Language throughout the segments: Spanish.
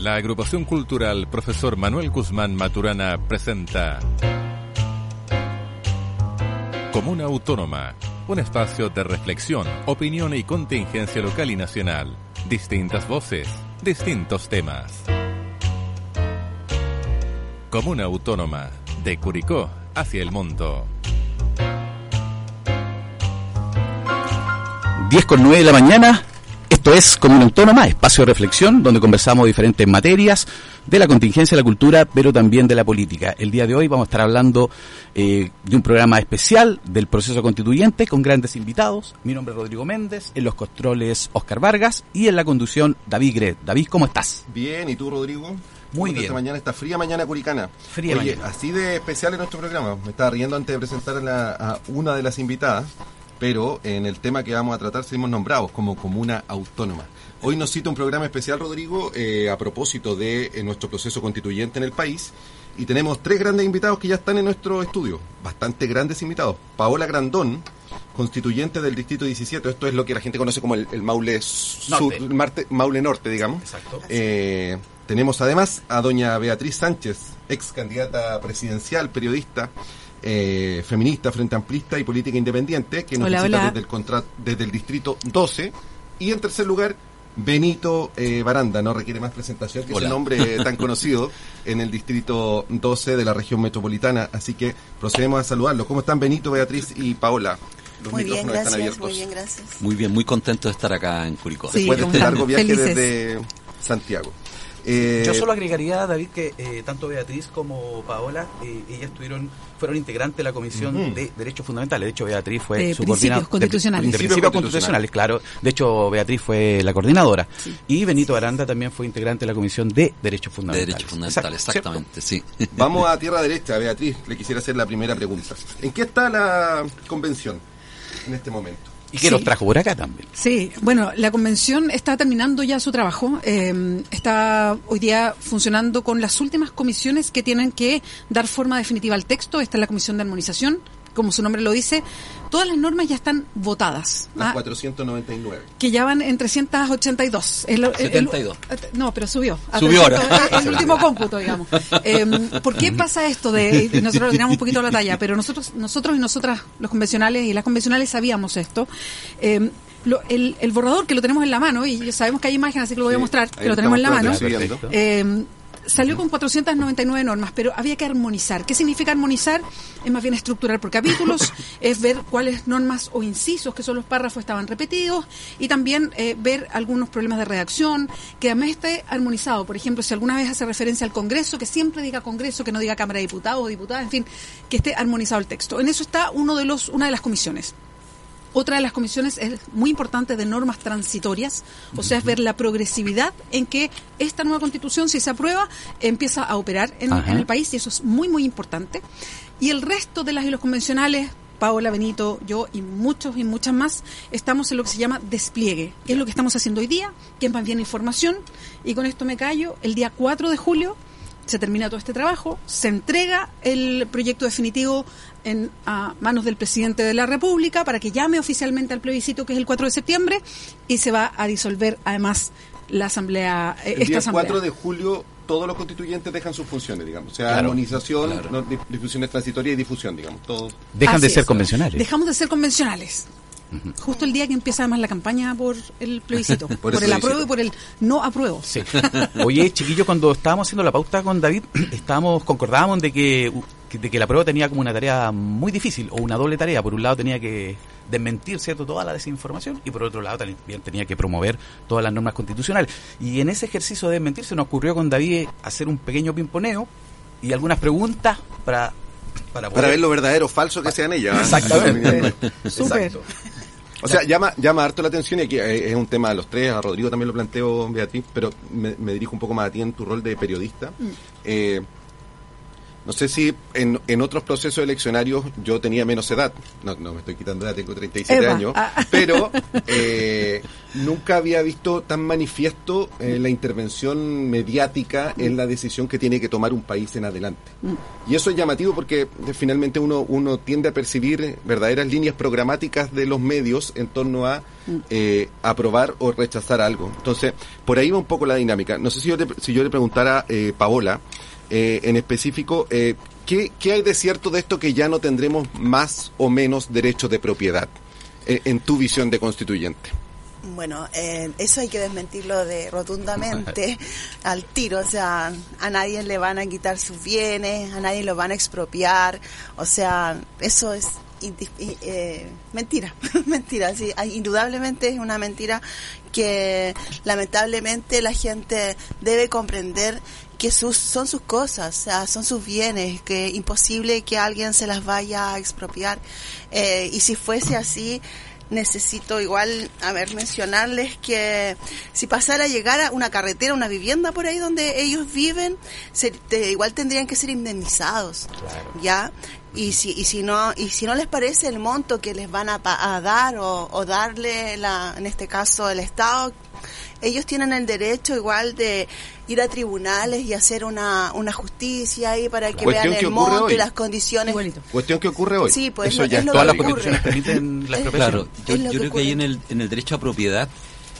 La agrupación cultural Profesor Manuel Guzmán Maturana presenta Comuna Autónoma, un espacio de reflexión, opinión y contingencia local y nacional. Distintas voces, distintos temas. Comuna Autónoma, de Curicó hacia el mundo. 10 con 9 de la mañana. Esto es Comuna Autónoma, espacio de reflexión donde conversamos diferentes materias de la contingencia de la cultura, pero también de la política. El día de hoy vamos a estar hablando eh, de un programa especial del proceso constituyente con grandes invitados. Mi nombre es Rodrigo Méndez, en los controles Oscar Vargas y en la conducción David Gret. David, ¿cómo estás? Bien, ¿y tú, Rodrigo? Muy bien. Esta mañana, esta fría mañana curicana. Fría Oye, mañana. así de especial en nuestro programa. Me estaba riendo antes de presentar a, la- a una de las invitadas, pero en el tema que vamos a tratar seguimos nombrados como comuna autónoma. Hoy nos cita un programa especial, Rodrigo, eh, a propósito de eh, nuestro proceso constituyente en el país. Y tenemos tres grandes invitados que ya están en nuestro estudio. Bastante grandes invitados. Paola Grandón, constituyente del Distrito 17. Esto es lo que la gente conoce como el, el Maule, Sur, Norte. Marte- Maule Norte, digamos. Exacto. Eh, tenemos además a doña Beatriz Sánchez, ex candidata presidencial, periodista, eh, feminista, frente amplista y política independiente, que nos Hola, visita hola. Desde, el contra- desde el distrito 12. Y en tercer lugar, Benito eh, Baranda, no requiere más presentación que Hola. ese nombre tan conocido en el distrito 12 de la región metropolitana. Así que procedemos a saludarlos. ¿Cómo están Benito, Beatriz y Paola? Los Muy bien, micrófonos están abiertos. muy bien, gracias. Muy bien, muy contento de estar acá en Curicó. Sí, Después de ¿cómo este largo viaje Felices. desde Santiago. Eh, Yo solo agregaría, David, que eh, tanto Beatriz como Paola, eh, ellas tuvieron, fueron integrantes de la Comisión de Derechos Fundamentales. De hecho, Beatriz fue De su principios coordinadora- constitucionales. De, de Principios principios constitucionales, claro. De hecho, Beatriz fue la coordinadora. Y Benito Aranda también fue integrante de la Comisión de Derechos De Fundamentales. derechos fundamentales, Exacto, exactamente, sí. Vamos a tierra derecha, Beatriz. Le quisiera hacer la primera pregunta. ¿En qué está la convención en este momento? Y que Sí. los trajo por acá también. Sí, bueno, la convención está terminando ya su trabajo. eh, está hoy día funcionando con las últimas comisiones que tienen que dar forma definitiva al texto. Esta es la comisión de armonización, como su nombre lo dice. Todas las normas ya están votadas. Las ¿ah? 499. que ya van en 382. Es lo- el- el- 72. no, pero subió. Subió 300, ahora. El, último cómputo, digamos. Eh, ¿Por qué pasa esto? de y Nosotros lo tiramos un poquito a la talla, pero nosotros nosotros y nosotras, los convencionales y las convencionales, sabíamos esto. Eh, lo- el, borrador que lo tenemos en la mano, y sabemos que hay imagen, así que lo voy a Sí, mostrar, ahí que lo tenemos en la mano. Eh, salió con 499 normas, pero había que armonizar. ¿Qué significa armonizar? Es más bien estructurar por capítulos, es ver cuáles normas o incisos, que son los párrafos, estaban repetidos, y también eh, ver algunos problemas de redacción, que además esté armonizado. Por ejemplo, si alguna vez hace referencia al Congreso, que siempre diga Congreso, que no diga Cámara de Diputados o Diputadas, en fin, que esté armonizado el texto. En eso está uno de los, una de las comisiones. Otra de las comisiones es muy importante de normas transitorias, o sea, es ver la progresividad en que esta nueva constitución, si se aprueba, empieza a operar en, el país y eso es muy, muy importante. Y el resto de las y los convencionales, Paola, Benito, yo y muchos y muchas más, estamos en lo que se llama despliegue, es lo que estamos haciendo hoy día, que es más bien información. Y con esto me callo, el día 4 de julio se termina todo este trabajo, se entrega el proyecto definitivo en a manos del presidente de la República para que llame oficialmente al plebiscito que es el 4 de septiembre y se va a disolver además la asamblea eh, El esta día asamblea. 4 de julio todos los constituyentes dejan sus funciones, digamos. O sea, Claro, armonización, claro. no, di- difusiones transitorias y difusión, digamos. Todos. Dejan Así de ser es. convencionales. Dejamos de ser convencionales. Justo el día que empieza además la campaña por el plebiscito, por, el el plebiscito. apruebo y por el no apruebo. Sí. Oye, chiquillos, cuando estábamos haciendo la pauta con David, estábamos concordábamos de que, de que la prueba tenía como una tarea muy difícil o una doble tarea. Por un lado tenía que desmentir cierto toda la desinformación y por otro lado también tenía que promover todas las normas constitucionales. Y en ese ejercicio de desmentir se nos ocurrió con David hacer un pequeño pimponeo y algunas preguntas para para Para poder ver lo verdadero o falso que sean ellas. Exactamente. Súper. Exacto. O sea, llama, llama harto la atención y aquí eh, es un tema de los tres, a Rodrigo también lo planteo, Beatriz, pero me, me dirijo un poco más a ti en tu rol de periodista. Mm. Eh, No sé si en, en otros procesos eleccionarios yo tenía menos edad, no, no me estoy quitando edad, tengo 37 Eva. años, Ah. pero eh, nunca había visto tan manifiesto eh, la intervención mediática en la decisión que tiene que tomar un país en adelante. Y eso es llamativo porque eh, finalmente uno, uno tiende a percibir verdaderas líneas programáticas de los medios en torno a eh, aprobar o rechazar algo. Entonces, por ahí va un poco la dinámica. No sé si yo, le- si yo le preguntara, eh, Paola, eh, en específico, eh, ¿qué, qué hay de cierto de esto que ya no tendremos más o menos derechos de propiedad eh, en tu visión de constituyente? Bueno, eh, eso hay que desmentirlo de rotundamente al tiro, o sea, a nadie le van a quitar sus bienes, a nadie lo van a expropiar, o sea, eso es eh, mentira, mentira, sí, hay- indudablemente es una mentira que lamentablemente la gente debe comprender que sus, son sus cosas, o sea, son sus bienes, que es imposible que alguien se las vaya a expropiar. Eh, y si fuese así, necesito igual, a ver, mencionarles que si pasara a llegar a una carretera, una vivienda por ahí donde ellos viven, se- te- igual tendrían que ser indemnizados, ¿ya? Y si, y si no, y si no les parece el monto que les van a, pa- a dar o, o darle la, en este caso el Estado, ellos tienen el derecho igual de ir a tribunales y hacer una, una justicia ahí para que Cuestión vean que el monto hoy. y las condiciones. Igualito. Cuestión que ocurre hoy. Sí, pues, Eso es ya lo- es Todas las constituciones permiten la. Claro, yo, yo que creo que ahí en el, en el derecho a propiedad,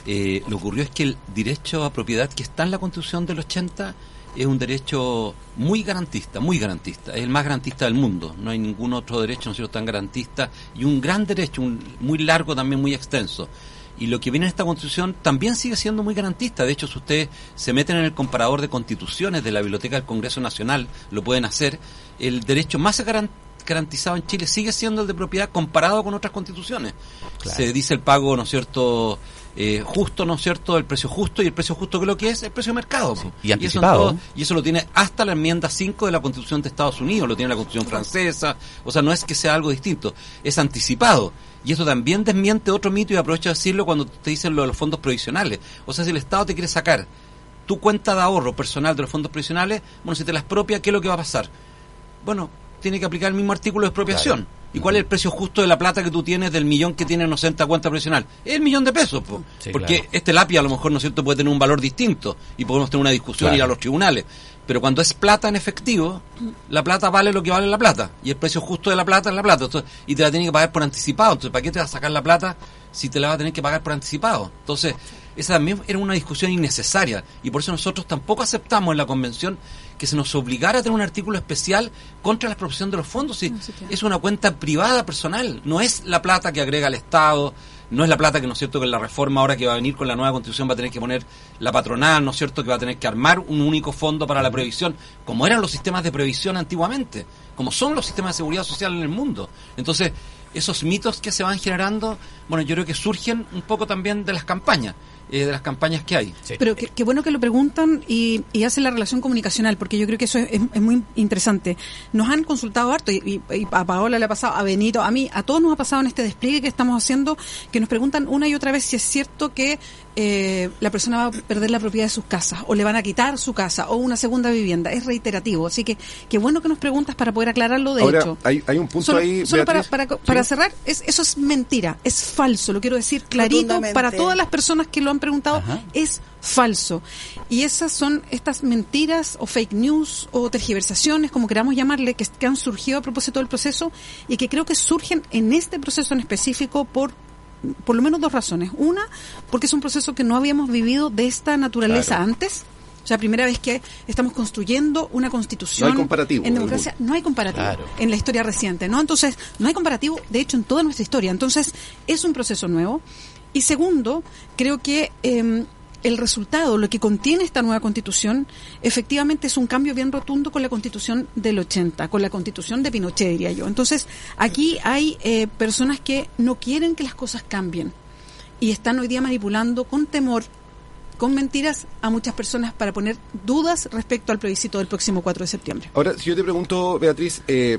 eh, lo ocurrió es que el derecho a propiedad que está en la Constitución del 80 es un derecho muy garantista, muy garantista, es el más garantista del mundo. No hay ningún otro derecho no cierto, tan garantista y un gran derecho, un, muy largo también, muy extenso. Y lo que viene en esta constitución también sigue siendo muy garantista. De hecho, si ustedes se meten en el comparador de constituciones de la Biblioteca del Congreso Nacional, lo pueden hacer. El derecho más garan- garantizado en Chile sigue siendo el de propiedad comparado con otras constituciones. Se dice el pago, ¿no es cierto?, eh, justo, ¿no es cierto?, el precio justo y el precio justo que lo que es el precio de mercado. Y eso anticipado. todo- y eso lo tiene hasta la enmienda 5 de la Constitución de Estados Unidos, lo tiene la Constitución francesa, o sea, no es que sea algo distinto, es anticipado. Y eso también desmiente otro mito y aprovecho de decirlo cuando te dicen lo de los fondos provisionales. O sea, si el Estado te quiere sacar tu cuenta de ahorro personal de los fondos provisionales, bueno, si te la expropia, ¿qué es lo que va a pasar? Bueno, tiene que aplicar el mismo artículo de expropiación. ¿Y cuál es el precio justo de la plata que tú tienes del millón que tiene, no sé, en ta cuenta profesional? Es el millón de pesos, po. Sí, porque claro. este lápiz a lo mejor, ¿no es cierto?, puede tener un valor distinto y podemos tener una discusión Claro. y ir a los tribunales. Pero cuando es plata en efectivo, la plata vale lo que vale la plata. Y el precio justo de la plata es la plata. Entonces, y te la tienen que pagar por anticipado. Entonces, ¿para qué te vas a sacar la plata si te la vas a tener que pagar por anticipado? Entonces, esa también era una discusión innecesaria. Y por eso nosotros tampoco aceptamos en la convención que se nos obligara a tener un artículo especial contra la expropiación de los fondos. Sí, claro. es una cuenta privada personal. No es la plata que agrega el Estado. No es la plata que, ¿no es cierto?, que la reforma ahora que va a venir con la nueva constitución va a tener que poner la patronal, ¿no es cierto?, que va a tener que armar un único fondo para la previsión, como eran los sistemas de previsión antiguamente, como son los sistemas de seguridad social en el mundo. Entonces, esos mitos que se van generando, bueno, yo creo que surgen un poco también de las campañas, eh, de las campañas que hay. Pero qué, qué bueno que lo preguntan y, y hacen la relación comunicacional, porque yo creo que eso es, es- es muy interesante. Nos han consultado harto, y, y- y a Paola le ha pasado, a Benito, a mí, a todos nos ha pasado en este despliegue que estamos haciendo, que nos preguntan una y otra vez si es cierto que eh, la persona va a perder la propiedad de sus casas, o le van a quitar su casa, o una segunda vivienda. Es reiterativo. Así que qué bueno que nos preguntas para poder aclararlo de Ahora, hecho. hay, hay un punto Solo, ahí. solo para, para, Sí. para cerrar, es, eso es mentira, es falso, lo quiero decir clarito para todas las personas que lo han preguntado, Ajá. es falso. Y esas son estas mentiras o fake news o tergiversaciones, como queramos llamarle, que, que han surgido a propósito del proceso y que creo que surgen en este proceso en específico por por lo menos dos razones. Una, porque es un proceso que no habíamos vivido de esta naturaleza Claro. antes. O sea, primera vez que estamos construyendo una constitución No hay comparativo, en democracia. No hay comparativo Claro. en la historia reciente, ¿no? Entonces, no hay comparativo, de hecho, en toda nuestra historia. Entonces, es un proceso nuevo. Y segundo, creo que eh, el resultado, lo que contiene esta nueva constitución, efectivamente es un cambio bien rotundo con la constitución del 80, con la constitución de Pinochet, diría yo. Entonces, aquí hay eh, personas que no quieren que las cosas cambien y están hoy día manipulando con temor con mentiras a muchas personas para poner dudas respecto al plebiscito del próximo 4 de septiembre. Ahora, si yo te pregunto, Beatriz, eh,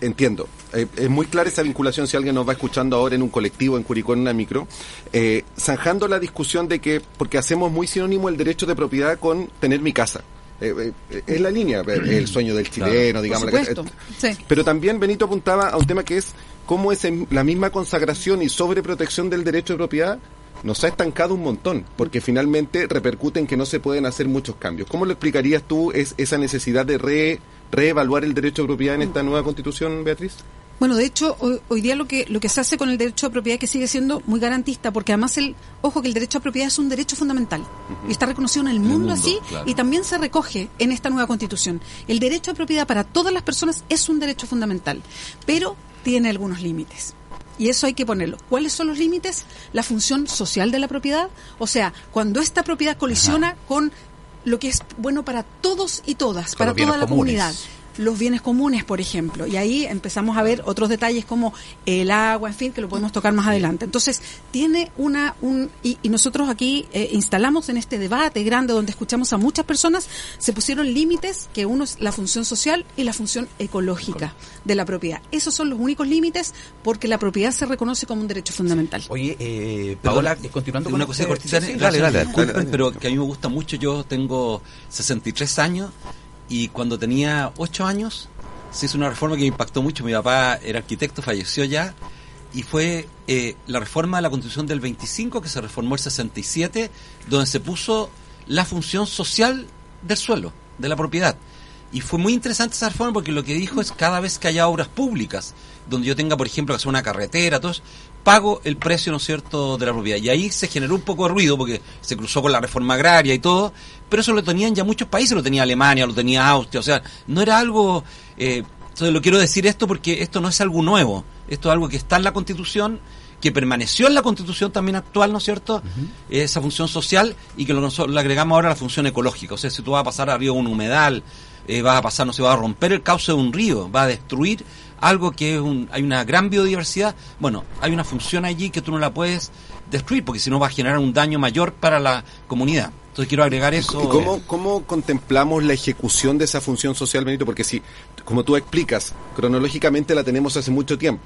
entiendo, eh, es muy clara esa vinculación si alguien nos va escuchando ahora en un colectivo, en Curicó, en una micro, eh, zanjando la discusión de que, porque hacemos muy sinónimo el derecho de propiedad con tener mi casa. eh, eh, es la línea, eh, el sueño del chileno, digamos. Por supuesto, sí. Pero también Benito apuntaba a un tema que es cómo es la misma consagración y sobreprotección del derecho de propiedad nos ha estancado un montón, porque finalmente repercute en que no se pueden hacer muchos cambios. ¿Cómo lo explicarías tú es, esa necesidad de re- reevaluar el derecho de propiedad en esta nueva constitución, Beatriz? Bueno, de hecho, hoy, hoy día lo que lo que se hace con el derecho a propiedad es que sigue siendo muy garantista, porque además el ojo que el derecho a propiedad es un derecho fundamental y está reconocido en el mundo, mundo, así claro. y también se recoge en esta nueva constitución. El derecho a propiedad para todas las personas es un derecho fundamental, pero tiene algunos límites. Y eso hay que ponerlo. ¿Cuáles son los límites? La función social de la propiedad, o sea, cuando esta propiedad colisiona con lo que es bueno para todos y todas, para toda la comunes. comunidad los bienes comunes, por ejemplo. Y ahí empezamos a ver otros detalles como el agua, en fin, que lo podemos tocar más adelante. Entonces, tiene una... Un, y, y nosotros aquí eh, instalamos en este debate grande donde escuchamos a muchas personas, se pusieron límites, que uno es la función social y la función ecológica de la propiedad. Esos son los únicos límites porque la propiedad se reconoce como un derecho fundamental. Oye, eh, Paola, continuando con una cosa cortita, sí, sí, dale, dale. disculpen, pero que a mí me gusta mucho. Yo tengo 63 años y cuando tenía 8 años se hizo una reforma que me impactó mucho. Mi papá era arquitecto, falleció ya y fue eh, la reforma de la Constitución del 25 que se reformó el 67, donde se puso la función social del suelo, de la propiedad. Y fue muy interesante esa reforma porque lo que dijo es cada vez que haya obras públicas, donde yo tenga, por ejemplo, que hacer una carretera, todo eso, pago el precio, ¿no es cierto?, de la propiedad. Y ahí se generó un poco de ruido porque se cruzó con la reforma agraria y todo, pero eso lo tenían ya muchos países, lo tenía Alemania, lo tenía Austria, o sea, no era algo... Eh, entonces lo quiero decir esto porque esto no es algo nuevo, esto es algo que está en la Constitución, que permaneció en la Constitución también actual, ¿no es cierto? Esa función social y que lo, nosotros le agregamos ahora la función ecológica. O sea, si tú vas a pasar arriba de un humedal, eh, vas a pasar, no se va a romper el cauce de un río, va a destruir algo que es un, hay una gran biodiversidad. Bueno, hay una función allí que tú no la puedes destruir porque si no va a generar un daño mayor para la comunidad. Entonces quiero agregar eso. ¿Y cómo, cómo contemplamos la ejecución de esa función social, Benito? Porque si, como tú explicas, cronológicamente la tenemos hace mucho tiempo.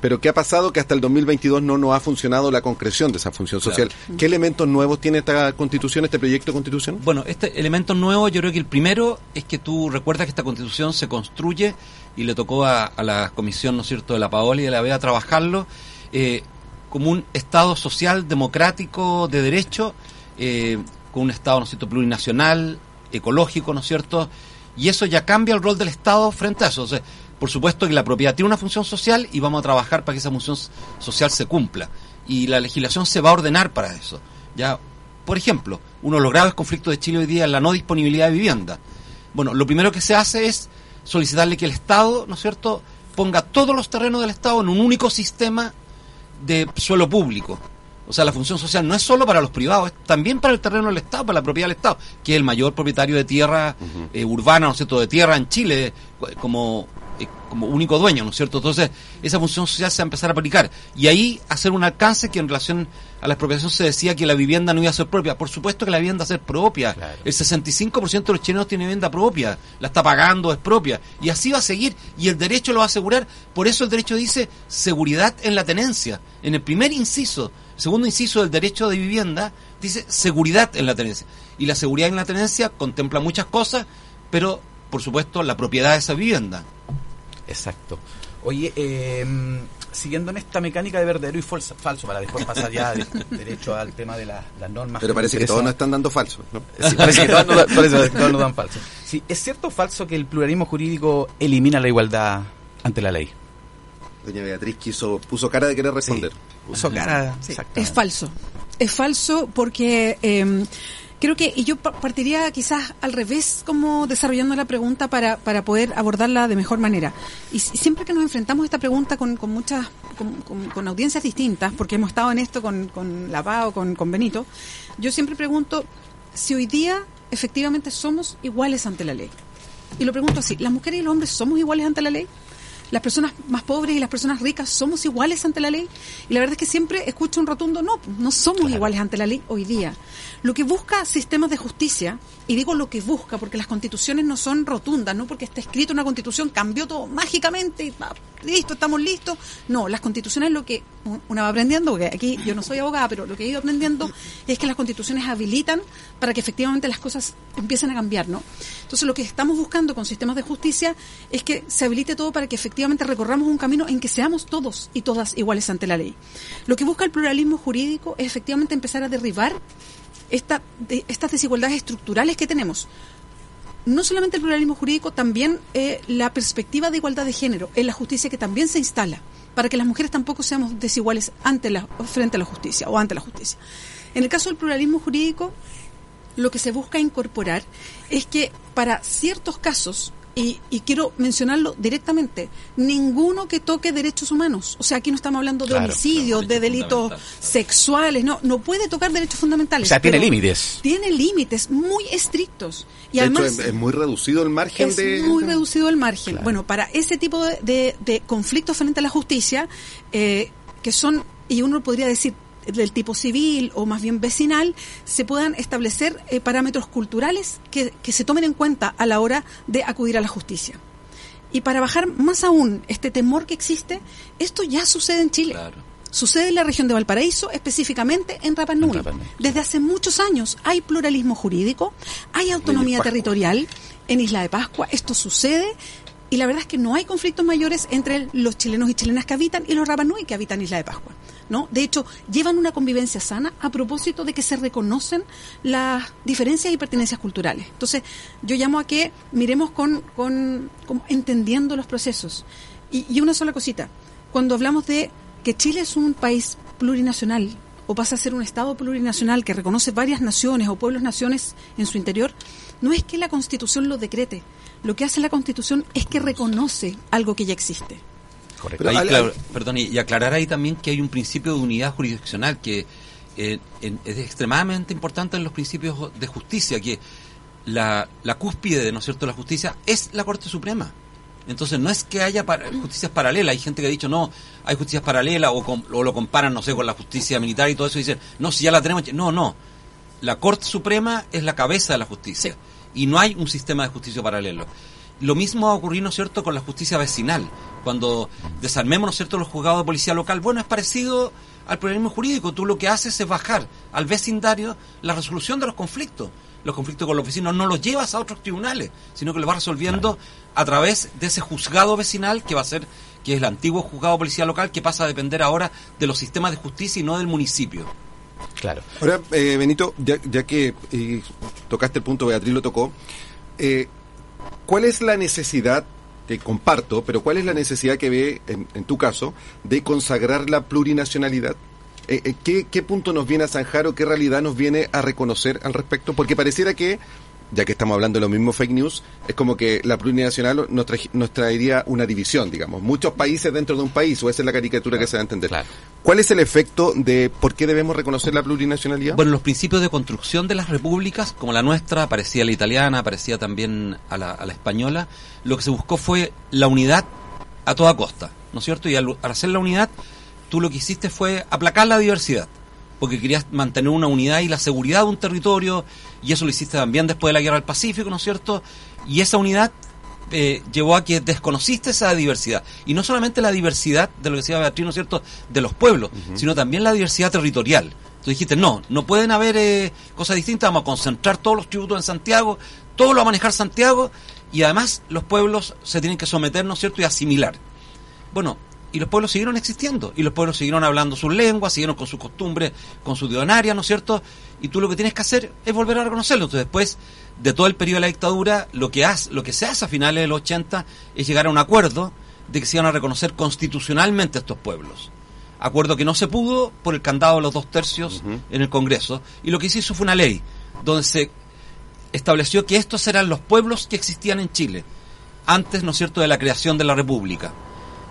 Pero ¿qué ha pasado? Que hasta el 2022 no nos ha funcionado la concreción de esa función social. ¿Qué elementos nuevos tiene esta constitución, este proyecto de constitución? Bueno, este elemento nuevo, yo creo que el primero es que tú recuerdas que esta constitución se construye y le tocó a, a la comisión, ¿no es cierto?, de la Paola y de la BEA trabajarlo eh, como un Estado social, democrático, de derecho, eh, con un Estado, ¿no es cierto?, plurinacional, ecológico, ¿no es cierto? Y eso ya cambia el rol del Estado frente a eso. O sea, por supuesto que la propiedad tiene una función social y vamos a trabajar para que esa función social se cumpla. Y la legislación se va a ordenar para eso. Ya, por ejemplo, uno de los graves conflictos de Chile hoy día es la no disponibilidad de vivienda. Bueno, lo primero que se hace es solicitarle que el Estado, ¿no es cierto?, ponga todos los terrenos del Estado en un único sistema de suelo público. O sea, la función social no es solo para los privados, es también para el terreno del Estado, para la propiedad del Estado, que es el mayor propietario de tierra eh, urbana, ¿no es cierto?, de tierra en Chile, cu- como, eh, como único dueño, ¿no es cierto? Entonces, esa función social se va a empezar a aplicar. Y ahí hacer un alcance que en relación a la expropiación se decía que la vivienda no iba a ser propia. Por supuesto que la vivienda va a ser propia. Claro. El 65% de los chilenos tiene vivienda propia, la está pagando, es propia. Y así va a seguir, y el derecho lo va a asegurar. Por eso el derecho dice seguridad en la tenencia. En el primer inciso, segundo inciso del derecho de vivienda, dice seguridad en la tenencia. Y la seguridad en la tenencia contempla muchas cosas, pero por supuesto la propiedad de esa vivienda. Exacto. Oye, eh, siguiendo en esta mecánica de verdadero y falso, falso para después pasar ya de- derecho al tema de la- las normas. Pero parece que todos nos están dando falso. ¿no? Sí, parece que todos nos, da- parece que todos nos dan falso. Sí, ¿Es cierto o falso que el pluralismo jurídico elimina la igualdad ante la ley? Doña Beatriz quiso, puso cara de querer responder. Puso cara. Es falso. Es falso porque eh, creo que, y yo pa- partiría quizás al revés, como desarrollando la pregunta para, para poder abordarla de mejor manera. Y si- siempre que nos enfrentamos a esta pregunta con, con muchas, con, con- con audiencias distintas, porque hemos estado en esto con, con la PAO, con, con Benito, yo siempre pregunto si hoy día efectivamente somos iguales ante la ley. Y lo pregunto así, ¿las mujeres y los hombres somos iguales ante la ley? las personas más pobres y las personas ricas somos iguales ante la ley. Y la verdad es que siempre escucho un rotundo no, no somos iguales ante la ley hoy día. Lo que busca sistemas de justicia, y digo lo que busca porque las constituciones no son rotundas, no porque está escrito una constitución, cambió todo mágicamente, y, listo, estamos listos. No, las constituciones lo que una va aprendiendo, porque aquí yo no soy abogada, pero lo que he ido aprendiendo es que las constituciones habilitan para que efectivamente las cosas empiecen a cambiar, ¿no? Entonces lo que estamos buscando con sistemas de justicia es que se habilite todo para que efectivamente recorramos un camino en que seamos todos y todas iguales ante la ley. Lo que busca el pluralismo jurídico es efectivamente empezar a derribar esta, de, estas desigualdades estructurales que tenemos no solamente el pluralismo jurídico, también eh, la perspectiva de igualdad de género en la justicia que también se instala para que las mujeres tampoco seamos desiguales ante la, frente a la justicia o ante la justicia. En el caso del pluralismo jurídico, lo que se busca incorporar es que para ciertos casos y, quiero mencionarlo directamente, ninguno que toque derechos humanos. O sea, aquí no estamos hablando de homicidios, de delitos sexuales, no, no puede tocar derechos fundamentales. O sea, tiene límites. Tiene límites muy estrictos. Y de además, hecho, es, muy reducido el margen es de... muy reducido el margen. Bueno, para ese tipo de, de, conflictos frente a la justicia, eh, que son, y uno podría decir, del tipo civil o más bien vecinal, se puedan establecer eh, parámetros culturales que, que se tomen en cuenta a la hora de acudir a la justicia. Y para bajar más aún este temor que existe, esto ya sucede en Chile. Sucede en la región de Valparaíso, específicamente en Rapa Nui. Desde hace muchos años hay pluralismo jurídico, hay autonomía territorial en Isla de Pascua. Esto sucede y la verdad es que no hay conflictos mayores entre los chilenos y chilenas que habitan y los Rapa Nui que habitan Isla de Pascua. ¿No? De hecho, llevan una convivencia sana a propósito de que se reconocen las diferencias y pertenencias culturales. Entonces, yo llamo a que miremos con, con, entendiendo los procesos. Y, y una sola cosita, cuando hablamos de que Chile es un país plurinacional o pasa a ser un Estado plurinacional que reconoce varias naciones o pueblos naciones en su interior, no es que la Constitución lo decrete. Lo que hace la Constitución es que reconoce algo que ya existe. Perdón, y aclarar ahí también que hay un principio de unidad jurisdiccional que eh, es extremadamente importante en los principios de justicia, que la, la cúspide, ¿no es cierto?, la justicia es la Corte Suprema. Entonces no es que haya justicias paralelas, hay gente que ha dicho no, hay justicias paralelas o, lo comparan, no sé, con la justicia militar y todo eso y dicen, no, si ya la tenemos, no, no, la Corte Suprema es la cabeza de la justicia y no hay un sistema de justicia paralelo. Lo mismo va a ocurrir, ¿no es cierto?, con la justicia vecinal. Cuando desarmemos, ¿no es cierto?, los juzgados de policía local. Bueno, es parecido al problema jurídico. Tú lo que haces es bajar al vecindario la resolución de los conflictos. Los conflictos con los vecinos no los llevas a otros tribunales, sino que los vas resolviendo a través de ese juzgado vecinal que va a ser, que es el antiguo juzgado de policía local, que pasa a depender ahora de los sistemas de justicia y no del municipio. Claro. Ahora, eh, Benito, ya, que eh, tocaste el punto, Beatriz lo tocó, eh, ¿cuál es la necesidad, te comparto, pero cuál es la necesidad que ve, en, en tu caso, de consagrar la plurinacionalidad? ¿qué, ¿Qué punto nos viene a zanjar o qué realidad nos viene a reconocer al respecto? Porque pareciera que ya que estamos hablando de los mismos fake news, es como que la plurinacional nos, nos traería una división, digamos. Muchos países dentro de un país, o esa es la caricatura que se va a entender. ¿Cuál es el efecto de por qué debemos reconocer la plurinacionalidad? Bueno, los principios de construcción de las repúblicas, como la nuestra, parecía la italiana, parecía también a la, a la española, lo que se buscó fue la unidad a toda costa, ¿no es cierto? Y al hacer la unidad, tú lo que hiciste fue aplacar la diversidad porque querías mantener una unidad y la seguridad de un territorio, y eso lo hiciste también después de la Guerra del Pacífico, ¿no es cierto? Y esa unidad eh, llevó a que desconociste esa diversidad. Y no solamente la diversidad de lo que decía Beatriz, ¿no es cierto?, de los pueblos, sino también la diversidad territorial. Tú dijiste, no, no pueden haber eh, cosas distintas, vamos a concentrar todos los tributos en Santiago, todo lo va a manejar Santiago, y además los pueblos se tienen que someter, ¿no es cierto?, y asimilar. Bueno, y los pueblos siguieron existiendo, y los pueblos siguieron hablando sus lenguas, siguieron con sus costumbres, con su dionaria, ¿no es cierto? Y tú lo que tienes que hacer es volver a reconocerlo. Entonces, después de todo el periodo de la dictadura, lo que, hace, lo que se hace a finales de los 80 es llegar a un acuerdo de que se iban a reconocer constitucionalmente estos pueblos. Acuerdo que no se pudo por el candado de los dos tercios en el Congreso, y lo que se hizo fue una ley donde se estableció que estos eran los pueblos que existían en Chile, antes, ¿no es cierto?, de la creación de la República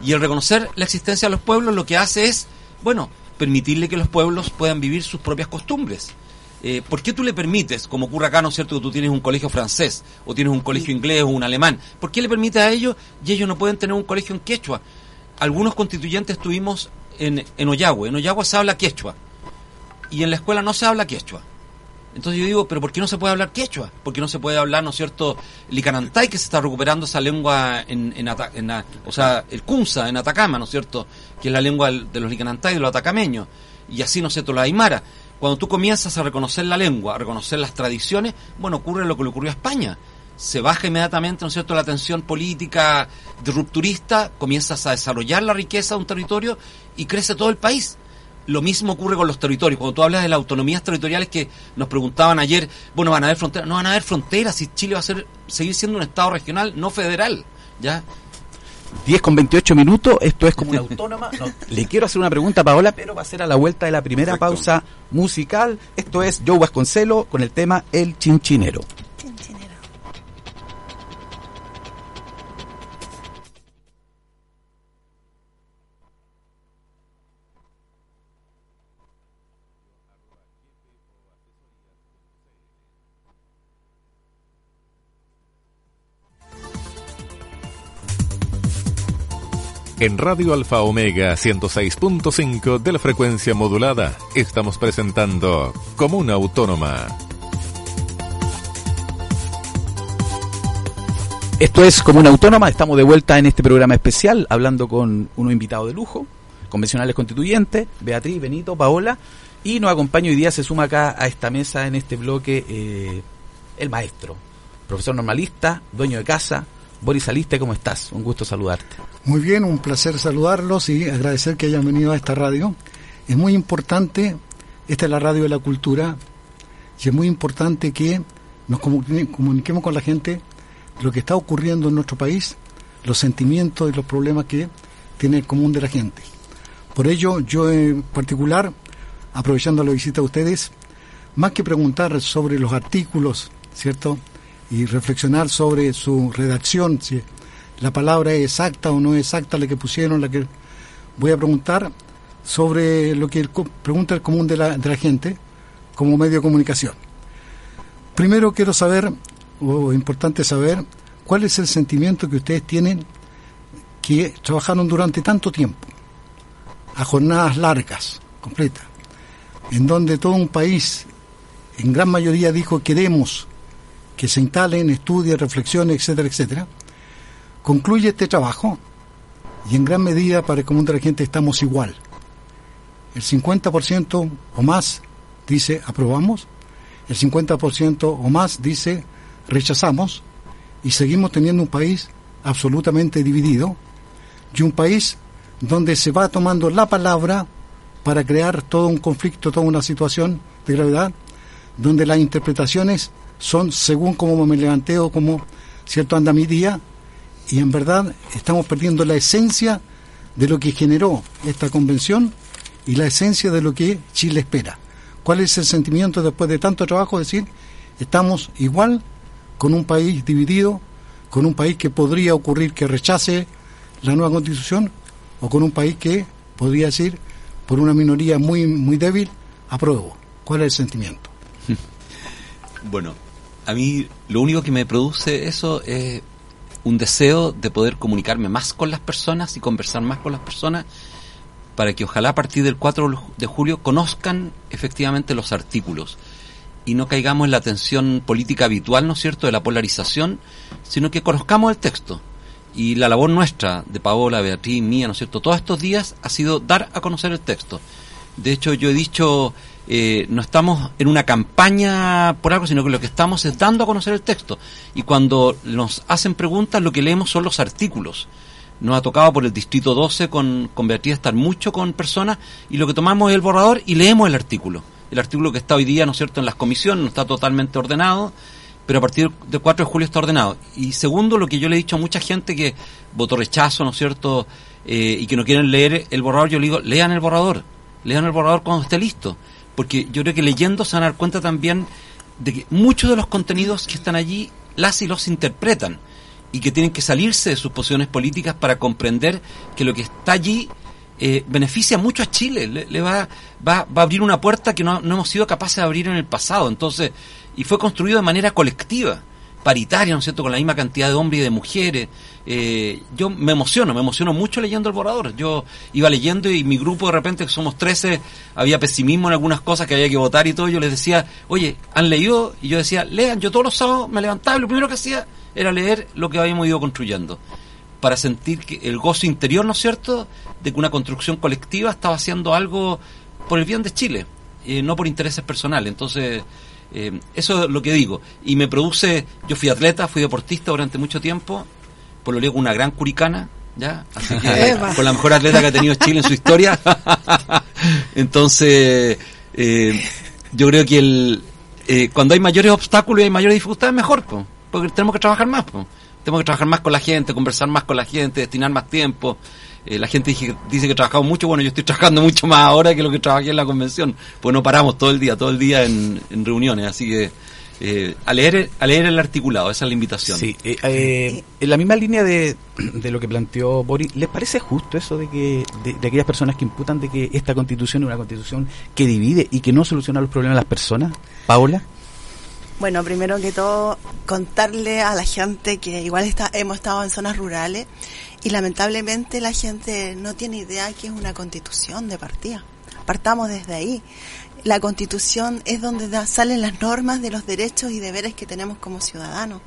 y el reconocer la existencia de los pueblos lo que hace es, bueno, permitirle que los pueblos puedan vivir sus propias costumbres. Eh, ¿Por qué tú le permites, como ocurre acá, ¿no es cierto?, que tú tienes un colegio francés, o tienes un colegio inglés o un alemán? ¿Por qué le permites a ellos y ellos no pueden tener un colegio en quechua? Algunos constituyentes estuvimos en, en Oyagüe. En Oyagüe se habla quechua. Y en la escuela no se habla quechua. Entonces yo digo, pero ¿por qué no se puede hablar quechua? ¿Por qué no se puede hablar, ¿no es cierto?, licanantay, que se está recuperando esa lengua en, en, o sea, el kunza en Atacama, ¿no es cierto?, que es la lengua de los licanantay, de los atacameños, y así, ¿no es cierto?, la aymara. Cuando tú comienzas a reconocer la lengua, a reconocer las tradiciones, bueno, ocurre lo que le ocurrió a España. Se baja inmediatamente, ¿no es cierto?, la tensión política de rupturista, comienzas a desarrollar la riqueza de un territorio y crece todo el país. Lo mismo ocurre con los territorios. Cuando tú hablas de las autonomías territoriales que nos preguntaban ayer, bueno, van a haber fronteras. No van a haber fronteras si Chile va a ser, seguir siendo un Estado regional, no federal. ¿Ya? 10 con 28 minutos, esto es como una autónoma. le quiero hacer una pregunta a Paola, pero va a ser a la vuelta de la primera pausa musical. Esto es Joe Vasconcelo con el tema El Chinchinero. En Radio Alfa Omega 106.5 de la frecuencia modulada estamos presentando Comuna Autónoma. Esto es Comuna Autónoma, estamos de vuelta en este programa especial hablando con unos invitados de lujo, convencionales constituyentes, Beatriz, Benito, Paola, y nos acompaña hoy día, se suma acá a esta mesa en este bloque eh, el maestro, profesor normalista, dueño de casa, Boris Aliste, ¿cómo estás? Un gusto saludarte. Muy bien, un placer saludarlos y agradecer que hayan venido a esta radio. Es muy importante, esta es la radio de la cultura, y es muy importante que nos comuniquemos con la gente lo que está ocurriendo en nuestro país, los sentimientos y los problemas que tiene el común de la gente. Por ello, yo en particular, aprovechando la visita de ustedes, más que preguntar sobre los artículos, ¿cierto? Y reflexionar sobre su redacción, si la palabra es exacta o no exacta la que pusieron, la que voy a preguntar sobre lo que pregunta el común de la, de la gente como medio de comunicación. Primero quiero saber, o importante saber, cuál es el sentimiento que ustedes tienen que trabajaron durante tanto tiempo, a jornadas largas, completas, en donde todo un país, en gran mayoría, dijo queremos que se instalen, estudien, reflexionen, etcétera, etcétera, concluye este trabajo y en gran medida para el común de la gente estamos igual. El 50% o más dice aprobamos, el 50% o más dice rechazamos y seguimos teniendo un país absolutamente dividido y un país donde se va tomando la palabra para crear todo un conflicto, toda una situación de gravedad, donde las interpretaciones son según como me levanté o como cierto anda mi día y en verdad estamos perdiendo la esencia de lo que generó esta convención y la esencia de lo que Chile espera. ¿Cuál es el sentimiento después de tanto trabajo? Decir, estamos igual con un país dividido, con un país que podría ocurrir que rechace la nueva constitución o con un país que podría decir, por una minoría muy, muy débil, apruebo. ¿Cuál es el sentimiento? Bueno, a mí lo único que me produce eso es un deseo de poder comunicarme más con las personas y conversar más con las personas para que ojalá a partir del 4 de julio conozcan efectivamente los artículos y no caigamos en la tensión política habitual, ¿no es cierto?, de la polarización, sino que conozcamos el texto. Y la labor nuestra, de Paola, Beatriz, mía, ¿no es cierto?, todos estos días ha sido dar a conocer el texto. De hecho, yo he dicho eh, no estamos en una campaña por algo, sino que lo que estamos es dando a conocer el texto. Y cuando nos hacen preguntas, lo que leemos son los artículos. Nos ha tocado por el Distrito 12 con, con Beatriz estar mucho con personas y lo que tomamos es el borrador y leemos el artículo. El artículo que está hoy día, ¿no es cierto?, en las comisiones, no está totalmente ordenado, pero a partir del 4 de julio está ordenado. Y segundo, lo que yo le he dicho a mucha gente que votó rechazo, ¿no es cierto?, eh, y que no quieren leer el borrador, yo le digo, lean el borrador, lean el borrador cuando esté listo porque yo creo que leyendo se van a dar cuenta también de que muchos de los contenidos que están allí las y los interpretan y que tienen que salirse de sus posiciones políticas para comprender que lo que está allí eh, beneficia mucho a Chile, le, va, va, va, a abrir una puerta que no, no, hemos sido capaces de abrir en el pasado, entonces, y fue construido de manera colectiva. Paritaria, ¿no es cierto?, con la misma cantidad de hombres y de mujeres. Eh, yo me emociono, me emociono mucho leyendo el borrador. Yo iba leyendo y mi grupo de repente, que somos 13, había pesimismo en algunas cosas que había que votar y todo. Yo les decía, oye, ¿han leído? Y yo decía, lean. Yo todos los sábados me levantaba y lo primero que hacía era leer lo que habíamos ido construyendo. Para sentir que el gozo interior, ¿no es cierto?, de que una construcción colectiva estaba haciendo algo por el bien de Chile, eh, no por intereses personales. Entonces, eh, eso es lo que digo. Y me produce, yo fui atleta, fui deportista durante mucho tiempo, por lo digo una gran curicana, ¿ya? Así que con la mejor atleta que ha tenido Chile en su historia. Entonces, eh, yo creo que el, eh, cuando hay mayores obstáculos y hay mayores dificultades, mejor, porque tenemos que trabajar más. Tenemos que trabajar más con la gente, conversar más con la gente, destinar más tiempo. Eh, la gente dice, dice que he trabajado mucho, bueno, yo estoy trabajando mucho más ahora que lo que trabajé en la convención, pues no paramos todo el día, todo el día en, reuniones, así que eh, a, leer, a leer el articulado, esa es la invitación. Sí, eh, en la misma línea de, de, lo que planteó Boris, ¿les parece justo eso de que de, aquellas personas que imputan de que esta constitución es una constitución que divide y que no soluciona los problemas de las personas? Paola. Bueno, primero que todo, contarle a la gente que igual está, hemos estado en zonas rurales y lamentablemente la gente no tiene idea que es una constitución de partida. Partamos desde ahí. La constitución es donde salen las normas de los derechos y deberes que tenemos como ciudadanos.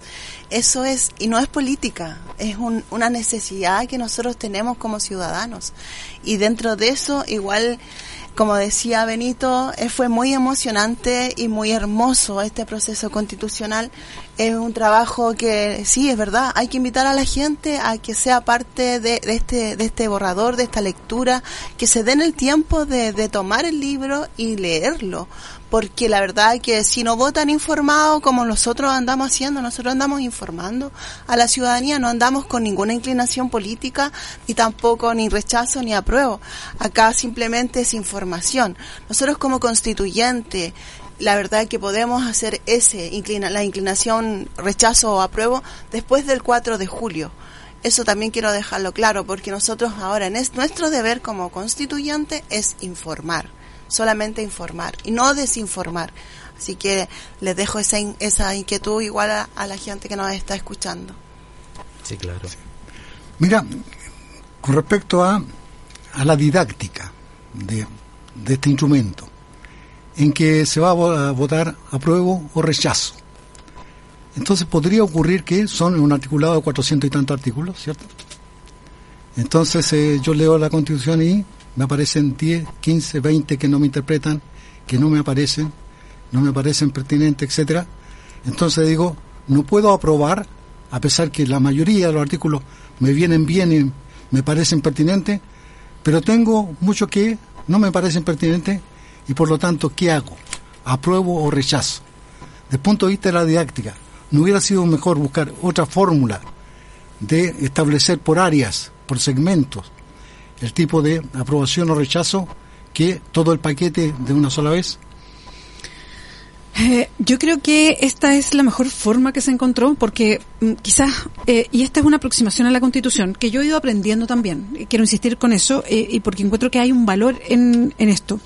Eso es, y no es política, es una necesidad que nosotros tenemos como ciudadanos. Y dentro de eso, igual como decía Benito, eh, fue muy emocionante y muy hermoso este proceso constitucional. Es un trabajo que sí, es verdad, hay que invitar a la gente a que sea parte de, este, de este borrador, de esta lectura, que se den el tiempo de, de tomar el libro y leerlo, porque la verdad es que si no votan informados como nosotros andamos haciendo, nosotros andamos informando a la ciudadanía, no andamos con ninguna inclinación política, ni tampoco ni rechazo ni apruebo. Acá simplemente es información. Nosotros como constituyente, la verdad es que podemos hacer ese inclina, la inclinación rechazo o apruebo después del 4 de julio. Eso también quiero dejarlo claro, porque nosotros ahora, en nuestro deber como constituyente es informar solamente informar y no desinformar. Así que les dejo esa, esa inquietud igual a, la gente que nos está escuchando. Sí, claro. Mira, con respecto a, a la didáctica de, de este instrumento, en que se va a votar apruebo o rechazo. Entonces podría ocurrir que son un articulado de cuatrocientos y tantos artículos, ¿cierto? Entonces eh, yo leo la constitución y me aparecen 10, 15, 20 que no me interpretan, que no me aparecen, no me parecen pertinentes, etcétera. Entonces digo, no puedo aprobar, a pesar que la mayoría de los artículos me vienen bien y me parecen pertinentes, pero tengo muchos que no me parecen pertinentes y por lo tanto, ¿qué hago? ¿Apruebo o rechazo? Desde el punto de vista de la didáctica, ¿no hubiera sido mejor buscar otra fórmula de establecer por áreas, por segmentos, el tipo de aprobación o rechazo que todo el paquete de una sola vez? Eh, yo creo que esta es la mejor forma que se encontró porque mm, quizás, eh, y esta es una aproximación a la Constitución que yo he ido aprendiendo también, quiero insistir con eso, eh, y porque encuentro que hay un valor en, en esto.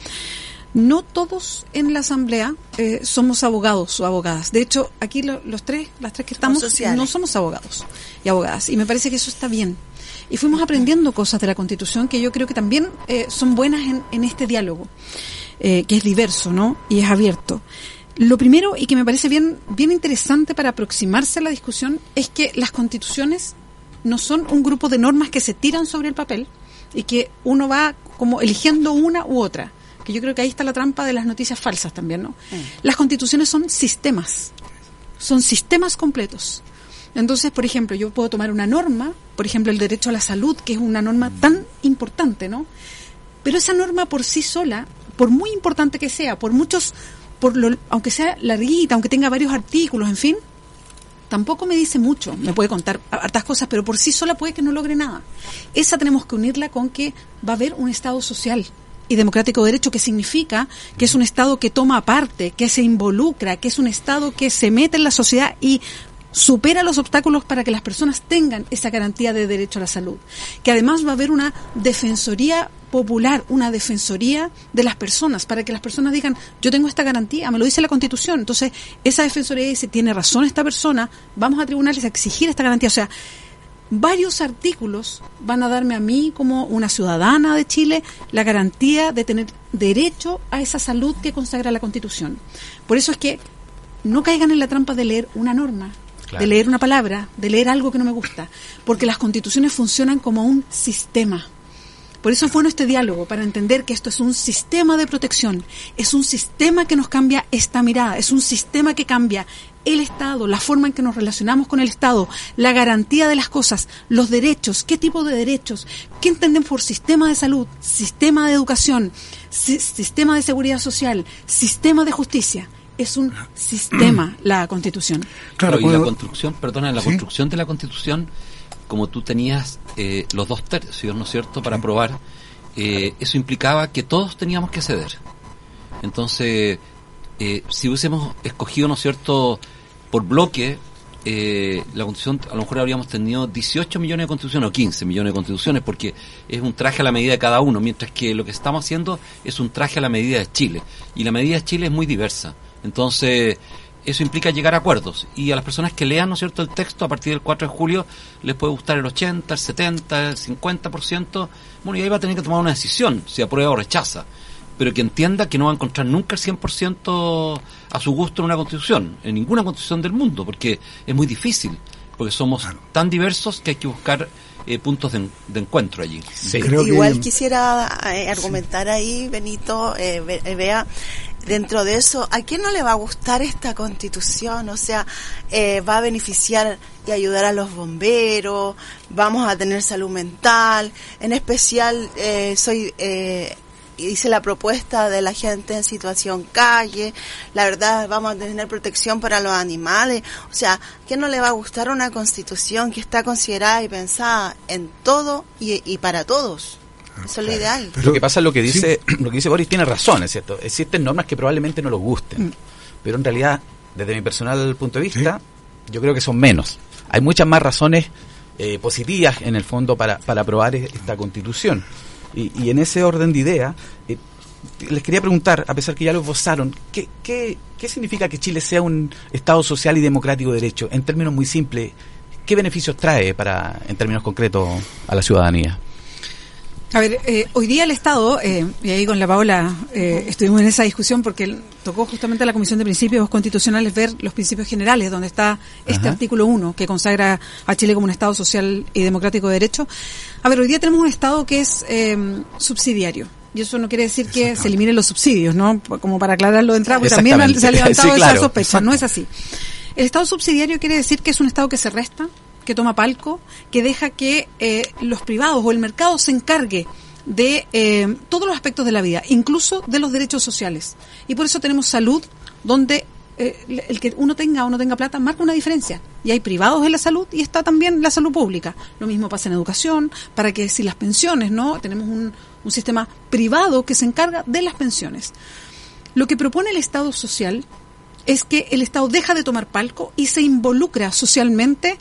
No todos en la Asamblea somos abogados o abogadas. De hecho, aquí los tres, las tres que estamos, no somos abogados y abogadas. Y me parece que eso está bien y fuimos aprendiendo cosas de la Constitución que yo creo que también eh, son buenas en, en este diálogo, eh, que es diverso, ¿no? Y es abierto. Lo primero, y que me parece bien, bien interesante para aproximarse a la discusión, es que las constituciones no son un grupo de normas que se tiran sobre el papel y que uno va como eligiendo una u otra. Que yo creo que ahí está la trampa de las noticias falsas también, ¿no? Mm. Las constituciones son sistemas, son sistemas completos. Entonces, por ejemplo, yo puedo tomar una norma, por ejemplo, el derecho a la salud, que es una norma tan importante, ¿no? Pero esa norma por sí sola, por muy importante que sea, por muchos, por lo, aunque sea larguita, aunque tenga varios artículos, en fin, tampoco me dice mucho. Me puede contar hartas cosas, pero por sí sola puede que no logre nada. Esa tenemos que unirla con que va a haber un Estado social y democrático de derecho, que significa que es un Estado que toma parte, que se involucra, que es un Estado que se mete en la sociedad y supera los obstáculos para que las personas tengan esa garantía de derecho a la salud. Que además va a haber una defensoría popular, una defensoría de las personas, para que las personas digan, yo tengo esta garantía, me lo dice la Constitución. Entonces, esa defensoría dice, tiene razón esta persona, vamos a tribunales a exigir esta garantía. O sea, varios artículos van a darme a mí como una ciudadana de Chile la garantía de tener derecho a esa salud que consagra la Constitución. Por eso es que no caigan en la trampa de leer una norma, de leer una palabra, de leer algo que no me gusta, porque las constituciones funcionan como un sistema. Por eso es bueno este diálogo, para entender que esto es un sistema de protección, es un sistema que nos cambia esta mirada, es un sistema que cambia el Estado, la forma en que nos relacionamos con el Estado, la garantía de las cosas, los derechos, qué tipo de derechos, qué entenden por sistema de salud, sistema de educación, sistema de seguridad social, sistema de justicia es un sistema la Constitución. Claro, y la construcción, perdona, la construcción de la Constitución, como tú tenías eh, los dos tercios, ¿no es cierto?, para aprobar, eh, eso implicaba que todos teníamos que ceder. Entonces, eh, si hubiésemos escogido, ¿no es cierto?, por bloque, la constitución, a lo mejor habríamos tenido 18 millones de constituciones o 15 millones de constituciones, porque es un traje a la medida de cada uno, mientras que lo que estamos haciendo es un traje a la medida de Chile. Y la medida de Chile es muy diversa. Entonces, eso implica llegar a acuerdos. Y a las personas que lean, ¿no es cierto?, el texto a partir del 4 de julio les puede gustar el 80, el 70, el 50%. Bueno, y ahí va a tener que tomar una decisión, si aprueba o rechaza. Pero que entienda que no va a encontrar nunca el 100% a su gusto en una constitución, en ninguna constitución del mundo, porque es muy difícil, porque somos tan diversos que hay que buscar eh, puntos de, encuentro allí. Igual quisiera eh, argumentar ahí, Benito, eh, vea, dentro de eso, ¿a quién no le va a gustar esta constitución? O sea, eh, va a beneficiar y ayudar a los bomberos, vamos a tener salud mental, en especial eh, soy... Eh, hice la propuesta de la gente en situación calle, la verdad vamos a tener protección para los animales, o sea, ¿a quién no le va a gustar una constitución que está considerada y pensada en todo y para todos? Eso es lo ideal. lo que pasa es lo que dice, lo que dice Boris tiene razón, es cierto. Existen normas que probablemente no los gusten, mm. pero en realidad, desde mi personal punto de vista, yo creo que son menos. Hay muchas más razones eh, positivas en el fondo para, para aprobar e-, esta constitución. Y, en ese orden de idea, eh, les quería preguntar, a pesar que ya lo vozaron, ¿qué, ¿qué, qué significa que Chile sea un Estado social y democrático de derecho? En términos muy simples, ¿qué beneficios trae para, en términos concretos, a la ciudadanía? A ver, eh, hoy día el Estado, eh, y ahí con la Paola eh, estuvimos en esa discusión porque tocó justamente a la Comisión de Principios Constitucionales ver los principios generales, donde está este artículo 1 que consagra a Chile como un Estado social y democrático de derecho. A ver, hoy día tenemos un Estado que es subsidiario. Y eso no quiere decir que se eliminen los subsidios, ¿no? Como para aclararlo de entrada, porque también se ha levantado esa sospecha. No es así. El Estado subsidiario quiere decir que es un Estado que se resta, que toma palco, que deja que eh, los privados o el mercado se encargue de eh, todos los aspectos de la vida, incluso de los derechos sociales. Y por eso tenemos salud, donde eh, el que uno tenga o no tenga plata marca una diferencia. Y hay privados en la salud y está también la salud pública. Lo mismo pasa en educación, para que si las pensiones, ¿no? Tenemos un, un sistema privado que se encarga de las pensiones. Lo que propone el Estado social es que el Estado deja de tomar palco y se involucra socialmente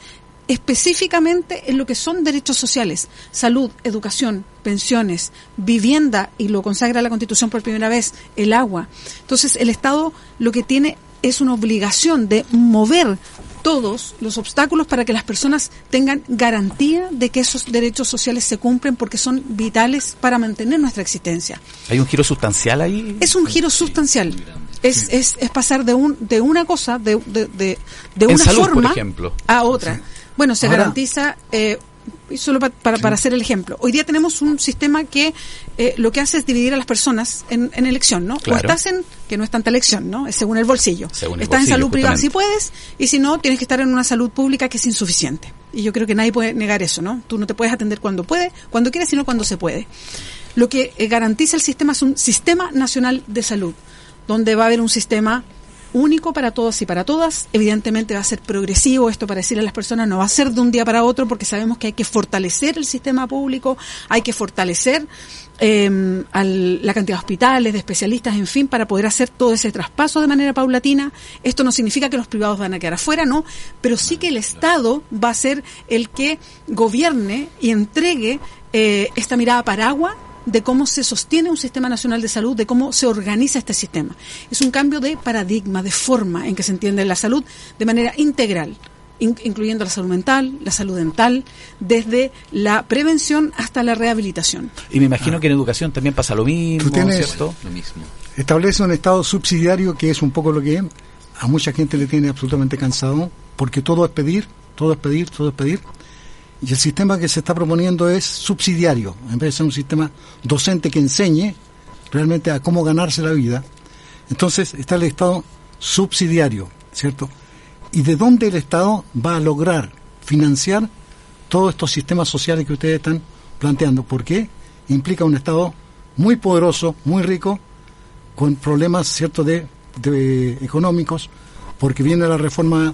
específicamente en lo que son derechos sociales, salud, educación, pensiones, vivienda, y lo consagra la Constitución por primera vez, el agua. Entonces, el Estado lo que tiene es una obligación de mover todos los obstáculos para que las personas tengan garantía de que esos derechos sociales se cumplen porque son vitales para mantener nuestra existencia. ¿Hay un giro sustancial ahí? Es un giro sustancial. Es, es, es pasar de, un, de una cosa, de, de, de, una forma a otra. Bueno, se garantiza, eh, solo para, para, hacer el ejemplo, hoy día tenemos un sistema que eh, lo que hace es dividir a las personas en, elección, ¿no? O estás en, que no es tanta elección, ¿no? Es según el bolsillo. estás en salud privada si puedes, y si no, tienes que estar en una salud pública que es insuficiente. Y yo creo que nadie puede negar eso, ¿no? Tú no te puedes atender cuando puede, cuando quieres, sino cuando se puede. Lo que eh, garantiza el sistema es un sistema nacional de salud, donde va a haber un sistema único para todos y para todas. Evidentemente va a ser progresivo esto para decirle a las personas, no va a ser de un día para otro porque sabemos que hay que fortalecer el sistema público, hay que fortalecer eh, al, la cantidad de hospitales, de especialistas, en fin, para poder hacer todo ese traspaso de manera paulatina. Esto no significa que los privados van a quedar afuera, no, pero sí que el Estado va a ser el que gobierne y entregue eh, esta mirada paraguas de cómo se sostiene un sistema nacional de salud, de cómo se organiza este sistema. Es un cambio de paradigma, de forma en que se entiende la salud de manera integral incluyendo la salud mental, la salud dental, desde la prevención hasta la rehabilitación. Y me imagino que en educación también pasa lo mismo, ¿cierto? Lo mismo. Establece un estado subsidiario que es un poco lo que a mucha gente le tiene absolutamente cansado, porque todo es pedir, todo es pedir, todo es pedir. Y el sistema que se está proponiendo es subsidiario, en vez de ser un sistema docente que enseñe realmente a cómo ganarse la vida. Entonces está el Estado subsidiario, ¿cierto? y de dónde el Estado va a lograr financiar todos estos sistemas sociales que ustedes están planteando. Porque implica un Estado muy poderoso, muy rico, con problemas ciertos de, económicos, porque viene la reforma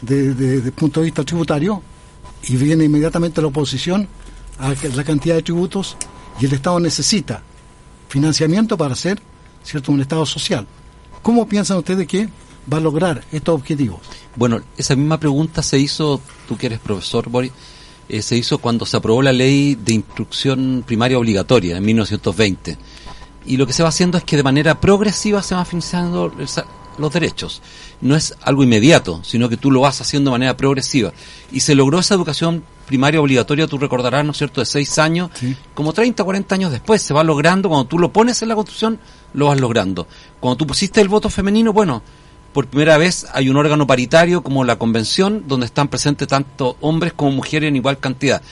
desde el punto de vista tributario y viene inmediatamente la oposición a la cantidad de tributos y el Estado necesita financiamiento para ser cierto un Estado social. ¿Cómo piensan ustedes que va a lograr estos objetivos? Bueno, esa misma pregunta se hizo, tú que eres profesor, Boris, eh, se hizo cuando se aprobó la ley de instrucción primaria obligatoria en 1920. Y lo que se va haciendo es que de manera progresiva se van financiando los derechos. No es algo inmediato, sino que tú lo vas haciendo de manera progresiva. Y se logró esa educación primaria obligatoria, tú recordarás, ¿no es cierto?, de seis años, como 30, 40 años después, se va logrando, cuando tú lo pones en la Constitución, lo vas logrando. Cuando tú pusiste el voto femenino, bueno, por primera vez hay un órgano paritario como la convención, donde están presentes tanto hombres como mujeres en igual cantidad.